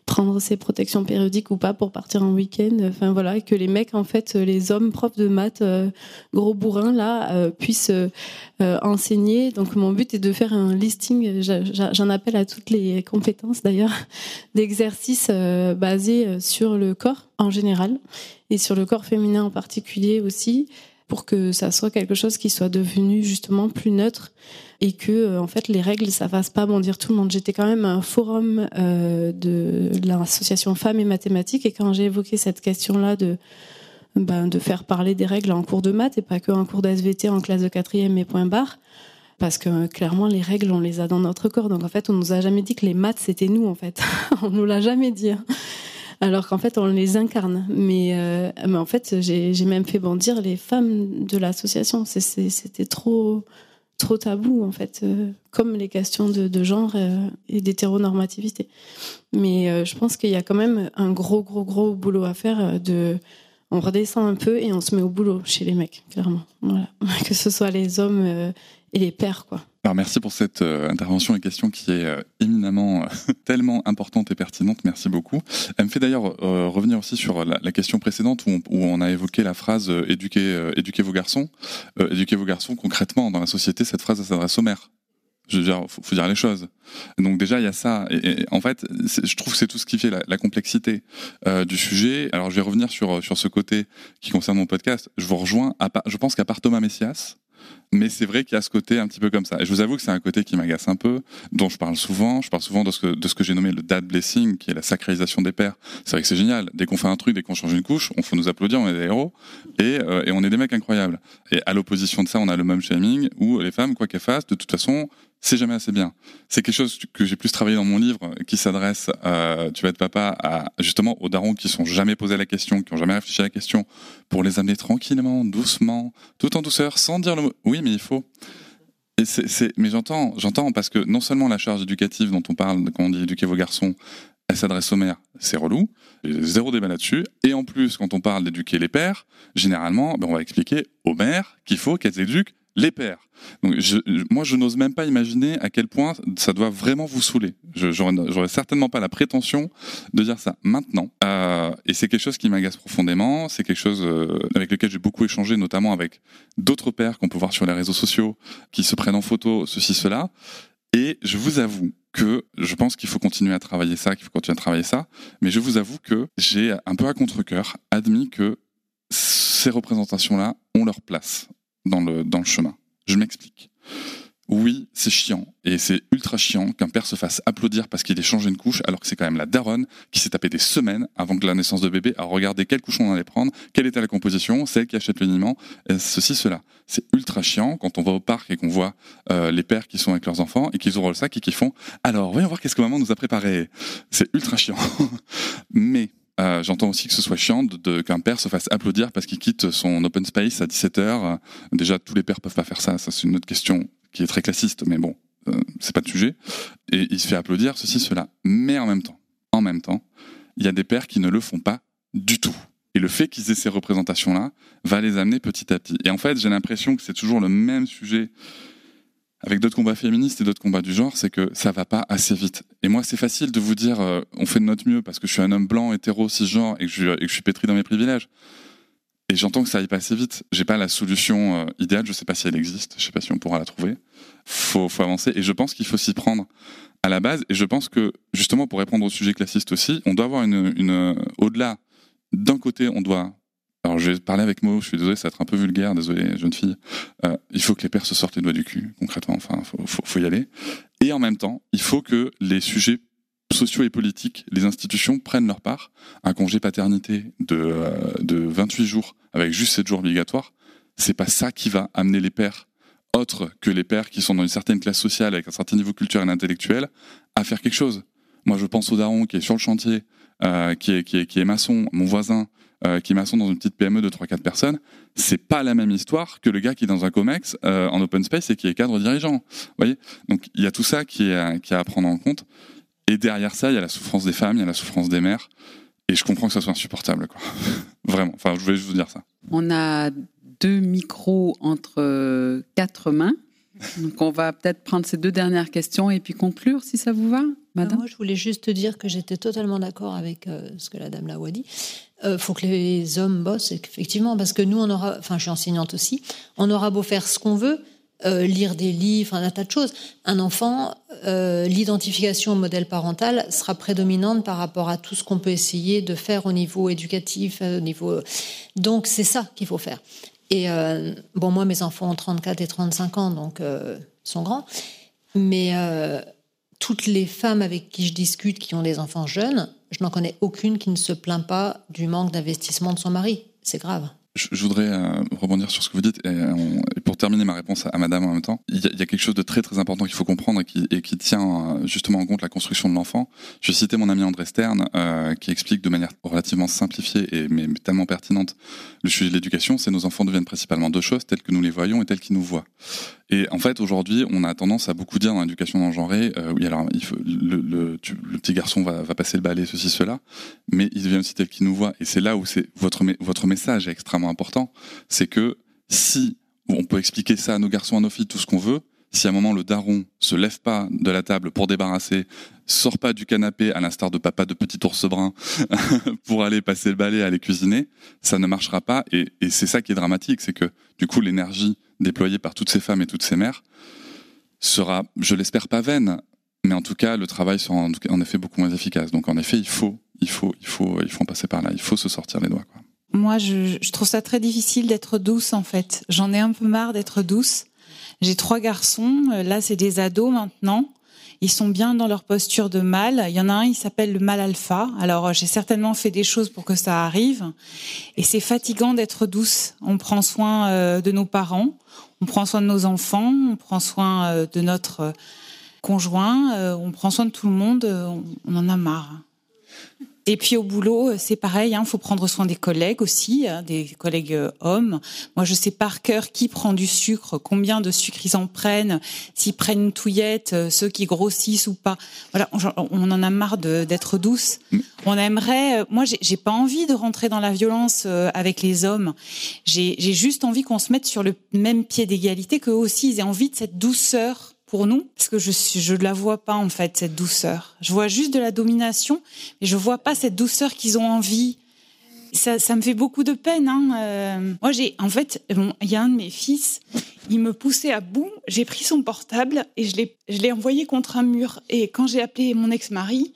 prendre ses protections périodiques ou pas pour partir en week-end. Enfin voilà, que les mecs, en fait, les hommes profs de maths, euh, gros bourrins là, euh, puissent euh, enseigner. Donc mon but est de faire un listing. J'en appelle à toutes les compétences d'ailleurs d'exercices basés sur le corps en général et sur le corps féminin en particulier aussi pour que ça soit quelque chose qui soit devenu justement plus neutre et que euh, en fait les règles ça fasse pas bondir tout le monde. J'étais quand même à un forum euh, de, l'association Femmes et Mathématiques et quand j'ai évoqué cette question-là de ben, de faire parler des règles en cours de maths et pas que en cours d'SVT en classe de quatrième et point barre parce que clairement les règles on les a dans notre corps donc en fait on nous a jamais dit que les maths c'était nous en fait on nous l'a jamais dit hein. Alors qu'en fait on les incarne. Mais, euh, mais en fait j'ai même fait bondir les femmes de l'association. C'était trop trop tabou en fait, euh, comme les questions de, genre euh, et d'hétéronormativité. Mais je pense qu'il y a quand même un gros gros gros boulot à faire de on redescend un peu et on se met au boulot chez les mecs, clairement. Voilà. Que ce soit les hommes et les pères, quoi. Alors merci pour cette euh, intervention et question qui est euh, éminemment euh, tellement importante et pertinente. Merci beaucoup. Elle me fait d'ailleurs revenir aussi sur la, question précédente où on, a évoqué la phrase éduquez, éduquez vos garçons. éduquez vos garçons concrètement dans la société. Cette phrase s'adresse aux mères. Je veux dire, faut, faut dire les choses. Donc déjà, il y a ça. Et, en fait, je trouve que c'est tout ce qui fait la, complexité du sujet. Alors, je vais revenir sur sur ce côté qui concerne mon podcast. Je vous rejoins. Je pense qu'à part Thomas Messias, mais c'est vrai qu'il y a ce côté un petit peu comme ça. Et je vous avoue que c'est un côté qui m'agace un peu, dont je parle souvent. Je parle souvent de ce que, j'ai nommé le dad blessing, qui est la sacralisation des pères. C'est vrai que c'est génial. Dès qu'on fait un truc, dès qu'on change une couche, on faut nous applaudir, on est des héros. Et, euh, et on est des mecs incroyables. Et à l'opposition de ça, on a le mom shaming, où les femmes, quoi qu'elles fassent, de toute façon, c'est jamais assez bien. C'est quelque chose que j'ai plus travaillé dans mon livre, qui s'adresse, tu vas être papa, à justement aux darons qui sont jamais posé la question, qui ont jamais réfléchi à la question, pour les amener tranquillement, doucement, tout en douceur, sans dire le mot. Oui, mais il faut. Mais j'entends, j'entends parce que non seulement la charge éducative dont on parle quand on dit éduquer vos garçons, elle s'adresse aux mères, c'est relou, zéro débat là-dessus. Et en plus, quand on parle d'éduquer les pères, généralement, ben on va expliquer aux mères qu'il faut qu'elles éduquent les pères. Donc, moi, je n'ose même pas imaginer à quel point ça doit vraiment vous saouler. Je j'aurais certainement pas la prétention de dire ça maintenant. Euh, et c'est quelque chose qui m'agace profondément. C'est quelque chose euh, avec lequel j'ai beaucoup échangé, notamment avec d'autres pères qu'on peut voir sur les réseaux sociaux, qui se prennent en photo, ceci, cela. Et je vous avoue que je pense qu'il faut continuer à travailler ça, qu'il faut continuer à travailler ça. Mais je vous avoue que j'ai un peu à contre-cœur admis que ces représentations-là ont leur place dans le chemin. Je m'explique. Oui, c'est chiant, et c'est ultra chiant qu'un père se fasse applaudir parce qu'il ait changé une couche, alors que c'est quand même la daronne qui s'est tapé des semaines avant que la naissance de bébé à regarder quel couchon on allait prendre, quelle était la composition, celle qui achète le niment, ceci, cela. C'est ultra chiant quand on va au parc et qu'on voit euh, les pères qui sont avec leurs enfants et qu'ils ouvrent le sac et qui font « Alors, voyons voir qu'est-ce que maman nous a préparé ». C'est ultra chiant. Mais euh, j'entends aussi que ce soit chiant qu'un père se fasse applaudir parce qu'il quitte son open space à 17h. Déjà, tous les pères peuvent pas faire ça. Ça, c'est une autre question qui est très classiste, mais bon, euh, c'est pas de sujet. Et il se fait applaudir, ceci, cela. Mais en même temps, en même temps, il y a des pères qui ne le font pas du tout. Et le fait qu'ils aient ces représentations-là va les amener petit à petit. Et en fait, j'ai l'impression que c'est toujours le même sujet avec d'autres combats féministes et d'autres combats du genre, c'est que ça va pas assez vite. Et moi, c'est facile de vous dire, euh, on fait de notre mieux parce que je suis un homme blanc, hétéro, cisgenre et que je, suis pétri dans mes privilèges. Et j'entends que ça aille pas assez vite. J'ai pas la solution euh, idéale. Je sais pas si elle existe. Je sais pas si on pourra la trouver. Faut, faut avancer. Et je pense qu'il faut s'y prendre à la base. Et je pense que justement, pour répondre au sujet classiste aussi, on doit avoir une, une au-delà. D'un côté, on doit alors je vais parler avec mots, je suis désolé, ça va être un peu vulgaire, désolé jeune fille. Euh, il faut que les pères se sortent les doigts du cul, concrètement, enfin, faut, faut, y aller. Et en même temps, il faut que les sujets sociaux et politiques, les institutions prennent leur part. Un congé paternité de, euh, de 28 jours avec juste 7 jours obligatoires, c'est pas ça qui va amener les pères autres que les pères qui sont dans une certaine classe sociale avec un certain niveau culturel et intellectuel à faire quelque chose. Moi, je pense au daron qui est sur le chantier, euh, qui, est, qui, est, qui est maçon, mon voisin, euh, qui est maçon dans une petite PME de 3-4 personnes, c'est pas la même histoire que le gars qui est dans un COMEX euh, en open space et qui est cadre dirigeant. Vous voyez? Donc il y a tout ça qui est, qui est à prendre en compte. Et derrière ça, il y a la souffrance des femmes, il y a la souffrance des mères. Et je comprends que ça soit insupportable, quoi. Vraiment. Enfin, je voulais juste vous dire ça. On a deux micros entre quatre mains. Donc on va peut-être prendre ces deux dernières questions et puis conclure si ça vous va, madame. Moi, je voulais juste dire que j'étais totalement d'accord avec euh, ce que la dame Lawa dit. Euh, faut que les hommes bossent, effectivement, parce que nous, on aura, enfin, je suis enseignante aussi, on aura beau faire ce qu'on veut, euh, lire des livres, un tas de choses. Un enfant, l'identification au modèle parental sera prédominante par rapport à tout ce qu'on peut essayer de faire au niveau éducatif, au niveau. Donc, c'est ça qu'il faut faire. Et euh, bon, moi, mes enfants ont 34 et 35 ans, donc euh, ils sont grands. Mais euh, toutes les femmes avec qui je discute qui ont des enfants jeunes, je n'en connais aucune qui ne se plaint pas du manque d'investissement de son mari. C'est grave. Je, voudrais rebondir sur ce que vous dites pour terminer ma réponse à madame en même temps, il y, a, quelque chose de très très important qu'il faut comprendre et qui, et qui, tient justement en compte la construction de l'enfant. Je vais citer mon ami André Stern qui explique de manière relativement simplifiée et mais, tellement pertinente le sujet de l'éducation, c'est nos enfants deviennent principalement deux choses, telles que nous les voyons et telles qu'ils nous voient. Et en fait, aujourd'hui, on a tendance à beaucoup dire dans l'éducation non euh, oui, alors il faut, le, le, le, petit garçon va, va, passer le balai, ceci, cela, mais il devient aussi tel qu'il nous voit. Et c'est là où c'est votre, votre message est extrêmement important, c'est que si on peut expliquer ça à nos garçons, à nos filles, tout ce qu'on veut, si à un moment le daron se lève pas de la table pour débarrasser, sort pas du canapé à l'instar de papa de petit ours brun pour aller passer le balai, aller cuisiner, ça ne marchera pas. Et, c'est ça qui est dramatique, c'est que du coup l'énergie déployée par toutes ces femmes et toutes ces mères sera, je l'espère pas vaine, mais en tout cas le travail sera en, effet beaucoup moins efficace. Donc en effet, il faut, il faut, il faut, il faut en passer par là. Il faut se sortir les doigts. Quoi. Moi, je, je trouve ça très difficile d'être douce en fait. J'en ai un peu marre d'être douce. J'ai trois garçons. Euh, là, c'est des ados maintenant. Ils sont bien dans leur posture de mâle. Il y en a un, il s'appelle le mâle alpha. Alors, euh, j'ai certainement fait des choses pour que ça arrive. Et c'est fatigant d'être douce. On prend soin euh, de nos parents, on prend soin de nos enfants, on prend soin de notre conjoint, on prend soin de tout le monde. On en a marre. Et puis au boulot, euh, c'est pareil, il hein, faut prendre soin des collègues aussi, hein, des collègues euh, hommes. Moi, je sais par cœur qui prend du sucre, combien de sucre ils en prennent, s'ils prennent une touillette, euh, ceux qui grossissent ou pas. Voilà, on, en a marre d'être douce. Mm. On aimerait, moi, j'ai pas envie de rentrer dans la violence avec les hommes. J'ai juste envie qu'on se mette sur le même pied d'égalité, qu'eux aussi ils aient envie de cette douceur pour nous parce que je je la vois pas en fait cette douceur. Je vois juste de la domination, mais je vois pas cette douceur qu'ils ont envie. Ça, me fait beaucoup de peine. Hein. Euh, moi, j'ai en fait, il y a un de mes fils, il me poussait à bout. J'ai pris son portable et je l'ai envoyé contre un mur. Et quand j'ai appelé mon ex-mari,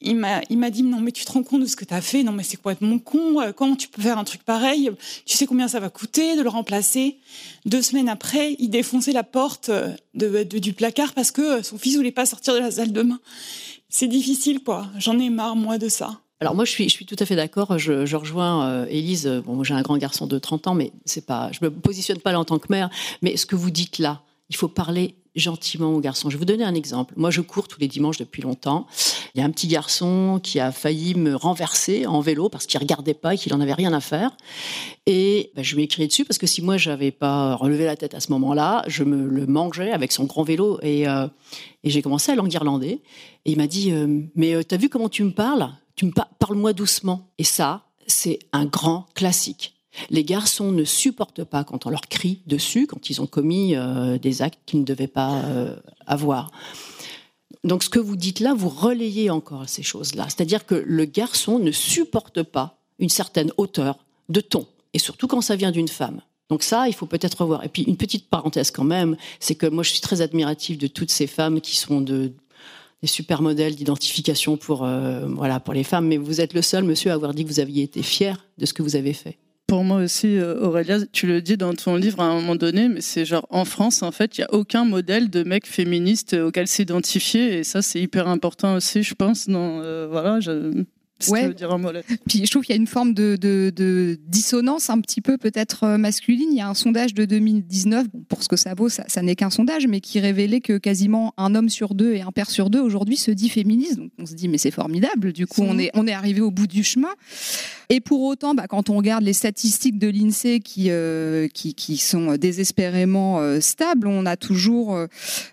il m'a, il m'a dit non mais tu te rends compte de ce que tu as fait? Non mais c'est quoi être mon con euh, Comment tu peux faire un truc pareil? Tu sais combien ça va coûter de le remplacer? Deux semaines après, il défonçait la porte euh, de, du placard parce que euh, son fils voulait pas sortir de la salle de bain. C'est difficile quoi. J'en ai marre moi de ça. Alors moi je suis, je suis tout à fait d'accord. Je, je rejoins Élise. bon, j'ai un grand garçon de 30 ans, mais c'est pas, je me positionne pas là en tant que mère. Mais ce que vous dites là, il faut parler gentiment aux garçons. Je vais vous donner un exemple. Moi, je cours tous les dimanches depuis longtemps. Il y a un petit garçon qui a failli me renverser en vélo parce qu'il regardait pas et qu'il en avait rien à faire. Et ben, je lui ai crié dessus parce que si moi j'avais pas relevé la tête à ce moment-là, je me le mangeais avec son grand vélo et, euh, j'ai commencé à l'enguirlander. Et il m'a dit euh, mais euh, t'as vu comment tu me parles? Tu me parle-moi doucement. Et ça, c'est un grand classique. Les garçons ne supportent pas quand on leur crie dessus, quand ils ont commis euh, des actes qu'ils ne devaient pas euh, avoir. Donc ce que vous dites là, vous relayez encore ces choses-là. C'est-à-dire que le garçon ne supporte pas une certaine hauteur de ton, et surtout quand ça vient d'une femme. Donc ça, il faut peut-être revoir. Et puis une petite parenthèse quand même, c'est que moi je suis très admirative de toutes ces femmes qui sont de, des super modèles d'identification pour, euh, voilà, pour les femmes. Mais vous êtes le seul, monsieur, à avoir dit que vous aviez été fier de ce que vous avez fait pour moi aussi, euh, Aurélia, tu le dis dans ton livre à un moment donné, mais c'est genre en France, en fait, il n'y a aucun modèle de mec féministe auquel s'identifier, et ça, c'est hyper important aussi, je pense. Dans, euh, voilà, je, ouais. dire un Puis je trouve qu'il y a une forme de, de, de dissonance un petit peu peut-être euh, masculine. Il y a un sondage de 2019, bon, pour ce que ça vaut, ça, ça n'est qu'un sondage, mais qui révélait que quasiment un homme sur deux et un père sur deux aujourd'hui se dit féministe. Donc on se dit mais c'est formidable. Du coup on est on est arrivé au bout du chemin. Et pour autant, bah, quand on regarde les statistiques de l'INSEE qui, euh, qui, qui sont désespérément euh, stables, on a toujours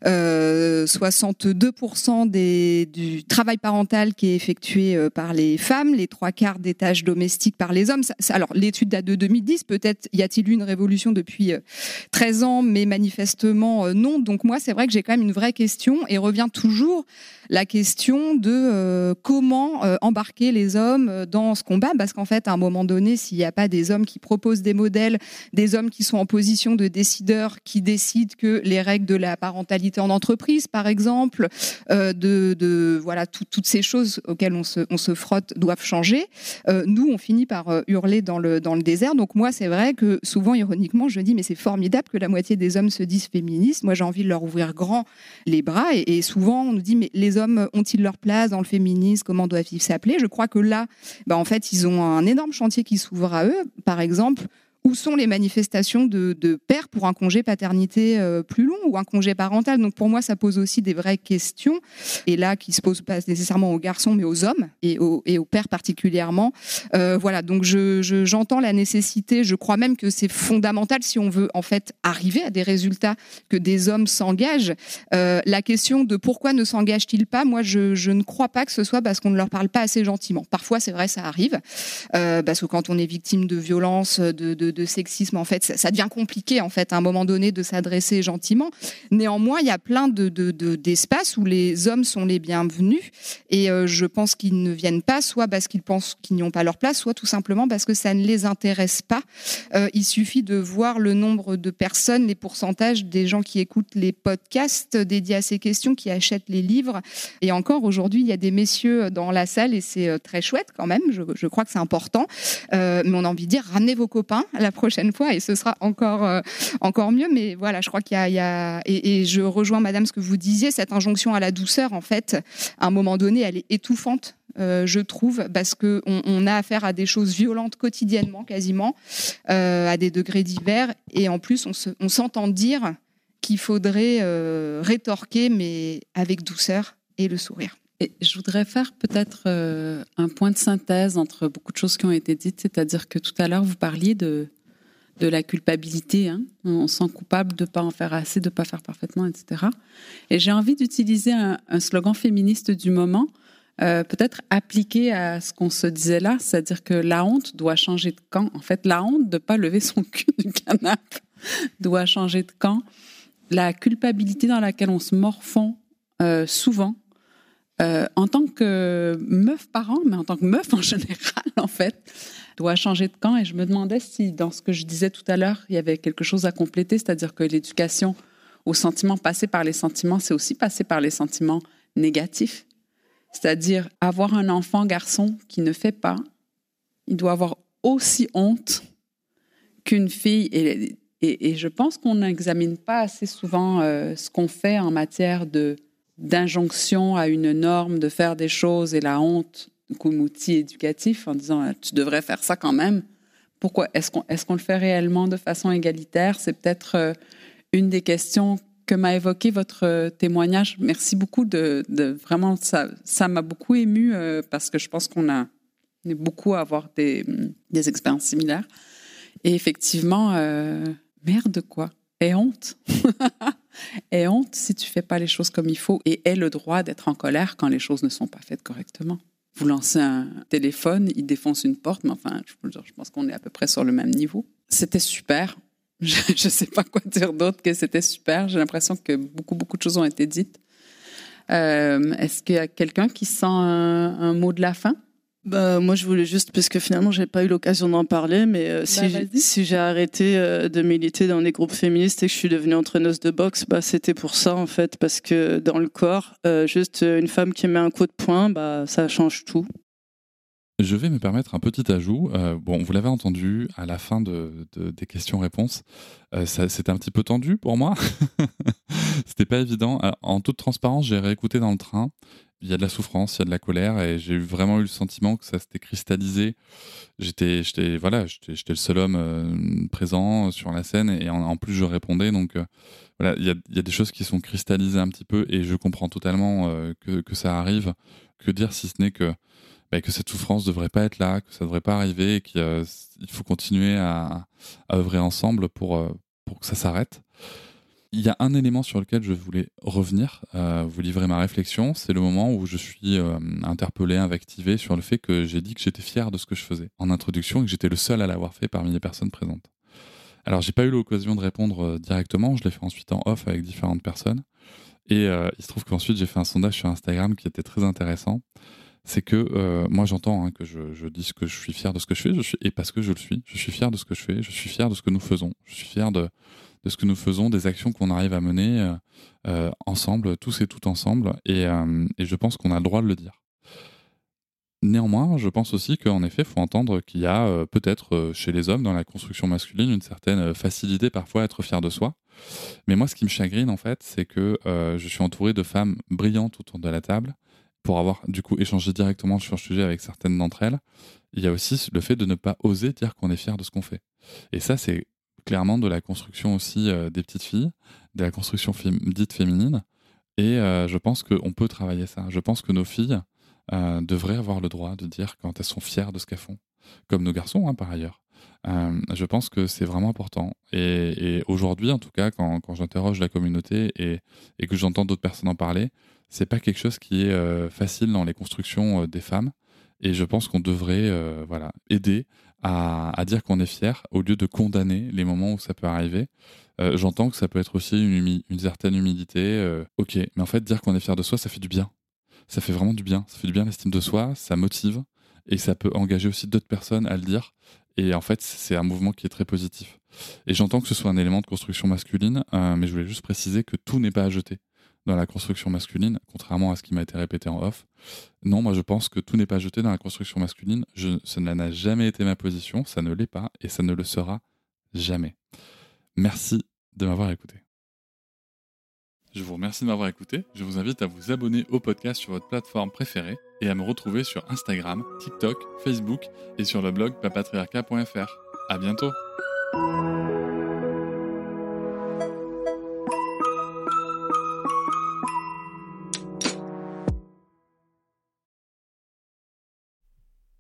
euh, 62% des, du travail parental qui est effectué par les femmes, les trois quarts des tâches domestiques par les hommes. alors l'étude date de 2010, peut-être y a-t-il eu une révolution depuis 13 euh, ans, mais manifestement euh, non. Donc moi, c'est vrai que j'ai quand même une vraie question et revient toujours la question de euh, comment embarquer les hommes dans ce combat, parce qu'en fait, à un moment donné, s'il n'y a pas des hommes qui proposent des modèles, des hommes qui sont en position de décideurs, qui décident que les règles de la parentalité en entreprise, par exemple, de, de, voilà toutes ces choses auxquelles on se, frotte doivent changer. Euh, nous, on finit par euh, hurler dans le, dans le désert. Donc moi, c'est vrai que souvent, ironiquement, je dis, mais c'est formidable que la moitié des hommes se disent féministes. Moi, j'ai envie de leur ouvrir grand les bras. Et, souvent, on nous dit, mais les hommes ont-ils leur place dans le féminisme Comment doivent-ils s'appeler? Je crois que là, bah, en fait, ils ont un énorme chantier qui s'ouvre à eux. Par exemple, où sont les manifestations de, de père pour un congé paternité euh, plus long ou un congé parental? Donc pour moi, ça pose aussi des vraies questions, et là qui se posent pas nécessairement aux garçons, mais aux hommes et aux, pères particulièrement. Euh, voilà, donc je, je- j'entends la nécessité, je crois même que c'est fondamental si on veut en fait arriver à des résultats que des hommes s'engagent. Euh, la question de pourquoi ne s'engagent-ils pas, moi je, ne crois pas que ce soit parce qu'on ne leur parle pas assez gentiment. Parfois, c'est vrai, ça arrive, parce que quand on est victime de violence, de, de, de sexisme, en fait, ça, devient compliqué en fait à un moment donné de s'adresser gentiment. Néanmoins, il y a plein de, de- de- d'espaces où les hommes sont les bienvenus, et euh, je pense qu'ils ne viennent pas, soit parce qu'ils pensent qu'ils n'y ont pas leur place, soit tout simplement parce que ça ne les intéresse pas. Euh, il suffit de voir le nombre de personnes, les pourcentages des gens qui écoutent les podcasts dédiés à ces questions, qui achètent les livres. Et encore aujourd'hui, il y a des messieurs dans la salle et c'est euh, très chouette quand même. Je, crois que c'est important. Mais on a envie de dire, ramenez vos copains la prochaine fois et ce sera encore, euh, encore mieux. Mais voilà, je crois qu'il y a, et, je rejoins Madame ce que vous disiez, cette injonction à la douceur, en fait, à un moment donné, elle est étouffante. euh, je trouve, parce qu'on on a affaire à des choses violentes quotidiennement, quasiment, euh, à des degrés divers, et en plus, on se- on s'entend dire qu'il faudrait rétorquer, mais avec douceur et le sourire. Je voudrais faire peut-être euh, un point de synthèse entre beaucoup de choses qui ont été dites, c'est-à-dire que tout à l'heure, vous parliez de, de la culpabilité. hein. On se sent coupable de ne pas en faire assez, de ne pas faire parfaitement, etc. Et j'ai envie d'utiliser un, un slogan féministe du moment, euh, peut-être appliqué à ce qu'on se disait là, c'est-à-dire que la honte doit changer de camp. En fait, la honte de ne pas lever son cul du canapé doit changer de camp. La culpabilité dans laquelle on se morfond euh, souvent, euh, en tant que meuf parent, mais en tant que meuf en général, en fait, doit changer de camp. Et je me demandais si, dans ce que je disais tout à l'heure, il y avait quelque chose à compléter, c'est-à-dire que l'éducation aux sentiments, passer par les sentiments, c'est aussi passer par les sentiments négatifs. C'est-à-dire avoir un enfant garçon qui ne fait pas, il doit avoir aussi honte qu'une fille. Et, je pense qu'on n'examine pas assez souvent euh, ce qu'on fait en matière de d'injonction à une norme de faire des choses et la honte comme outil éducatif en disant euh, tu devrais faire ça quand même. Pourquoi? Est-ce qu'on qu'on le fait réellement de façon égalitaire? C'est peut-être euh, une des questions que m'a évoqué votre euh, témoignage. Merci beaucoup de, vraiment ça ça m'a beaucoup ému euh, parce que je pense qu'on a est beaucoup à avoir des, des expériences similaires. Et effectivement, euh, merde quoi. Et honte. et honte si tu fais pas les choses comme il faut et aie le droit d'être en colère quand les choses ne sont pas faites correctement. Vous lancez un téléphone, il défonce une porte, mais enfin, je, pense qu'on est à peu près sur le même niveau. C'était super. Je ne sais pas quoi dire d'autre que c'était super. J'ai l'impression que beaucoup, beaucoup de choses ont été dites. Euh, Est-ce qu'il y a quelqu'un qui sent un mot de la fin? Bah, moi, je voulais juste, parce que finalement, j'ai pas eu l'occasion d'en parler, mais euh, si, vas-y. si j'ai arrêté euh, de militer dans les groupes féministes et que je suis devenue entraîneuse de boxe, bah, c'était pour ça, en fait, parce que dans le corps, euh, juste une femme qui met un coup de poing, bah, ça change tout. Je vais me permettre un petit ajout. Euh, bon, vous l'avez entendu à la fin de, de- des questions-réponses. Euh, ça- C'était un petit peu tendu pour moi. C'était pas évident. En toute transparence, j'ai réécouté dans le train. Il y a de la souffrance, il y a de la colère, et j'ai vraiment eu le sentiment que ça s'était cristallisé. J'étais, j'étais, voilà, j'étais, le seul homme euh, présent sur la scène, et en, plus je répondais. Donc euh, voilà, il y a, des choses qui sont cristallisées un petit peu, et je comprends totalement euh, que, ça arrive. Que dire si ce n'est que bah, que cette souffrance devrait pas être là, que ça devrait pas arriver, et qu'il euh, il faut continuer à, à œuvrer ensemble pour, euh, pour que ça s'arrête. Il y a un élément sur lequel je voulais revenir, euh, vous livrer ma réflexion, c'est le moment où je suis euh, interpellé, invectivé sur le fait que j'ai dit que j'étais fier de ce que je faisais en introduction et que j'étais le seul à l'avoir fait parmi les personnes présentes. Alors j'ai pas eu l'occasion de répondre euh, directement, je l'ai fait ensuite en off avec différentes personnes. Et il se trouve qu'ensuite j'ai fait un sondage sur Instagram qui était très intéressant. C'est que moi j'entends hein, que je, je dis que je suis fier de ce que je fais, et parce que je le suis, je suis fier de ce que je fais, je suis fier de ce que nous faisons, je suis fier de, ce que nous faisons, des actions qu'on arrive à mener euh, euh, ensemble, tous et toutes ensemble, et, euh, et je pense qu'on a le droit de le dire. Néanmoins, je pense aussi qu'en effet, il faut entendre qu'il y a peut-être chez les hommes, dans la construction masculine, une certaine facilité parfois à être fier de soi. Mais moi, ce qui me chagrine, en fait, c'est que je suis entouré de femmes brillantes autour de la table pour avoir du coup échangé directement sur le sujet avec certaines d'entre elles, il y a aussi le fait de ne pas oser dire qu'on est fier de ce qu'on fait. Et ça, c'est clairement de la construction aussi euh, des petites filles, de la construction dite féminine. Et euh, je pense qu'on peut travailler ça. Je pense que nos filles euh, devraient avoir le droit de dire quand elles sont fières de ce qu'elles font, comme nos garçons hein, par ailleurs. je pense que c'est vraiment important. Et, aujourd'hui, en tout cas, quand, j'interroge la communauté et, que j'entends d'autres personnes en parler, c'est pas quelque chose qui est facile dans les constructions des femmes. Et je pense qu'on devrait voilà, aider à, dire qu'on est fier au lieu de condamner les moments où ça peut arriver. Euh, j'entends que ça peut être aussi une, une certaine humilité. Euh, ok, mais en fait, dire qu'on est fier de soi, ça fait du bien. Ça fait vraiment du bien. Ça fait du bien l'estime de soi, ça motive et ça peut engager aussi d'autres personnes à le dire. Et en fait, c'est un mouvement qui est très positif. Et j'entends que ce soit un élément de construction masculine, mais je voulais juste préciser que tout n'est pas à jeter dans la construction masculine, contrairement à ce qui m'a été répété en off. Non, moi je pense que tout n'est pas jeté dans la construction masculine. Je, ça n'a jamais été ma position, ça ne l'est pas et ça ne le sera jamais. Merci de m'avoir écouté. Je vous remercie de m'avoir écouté. Je vous invite à vous abonner au podcast sur votre plateforme préférée et à me retrouver sur Instagram, TikTok, Facebook et sur le blog papatriarca.fr. À bientôt!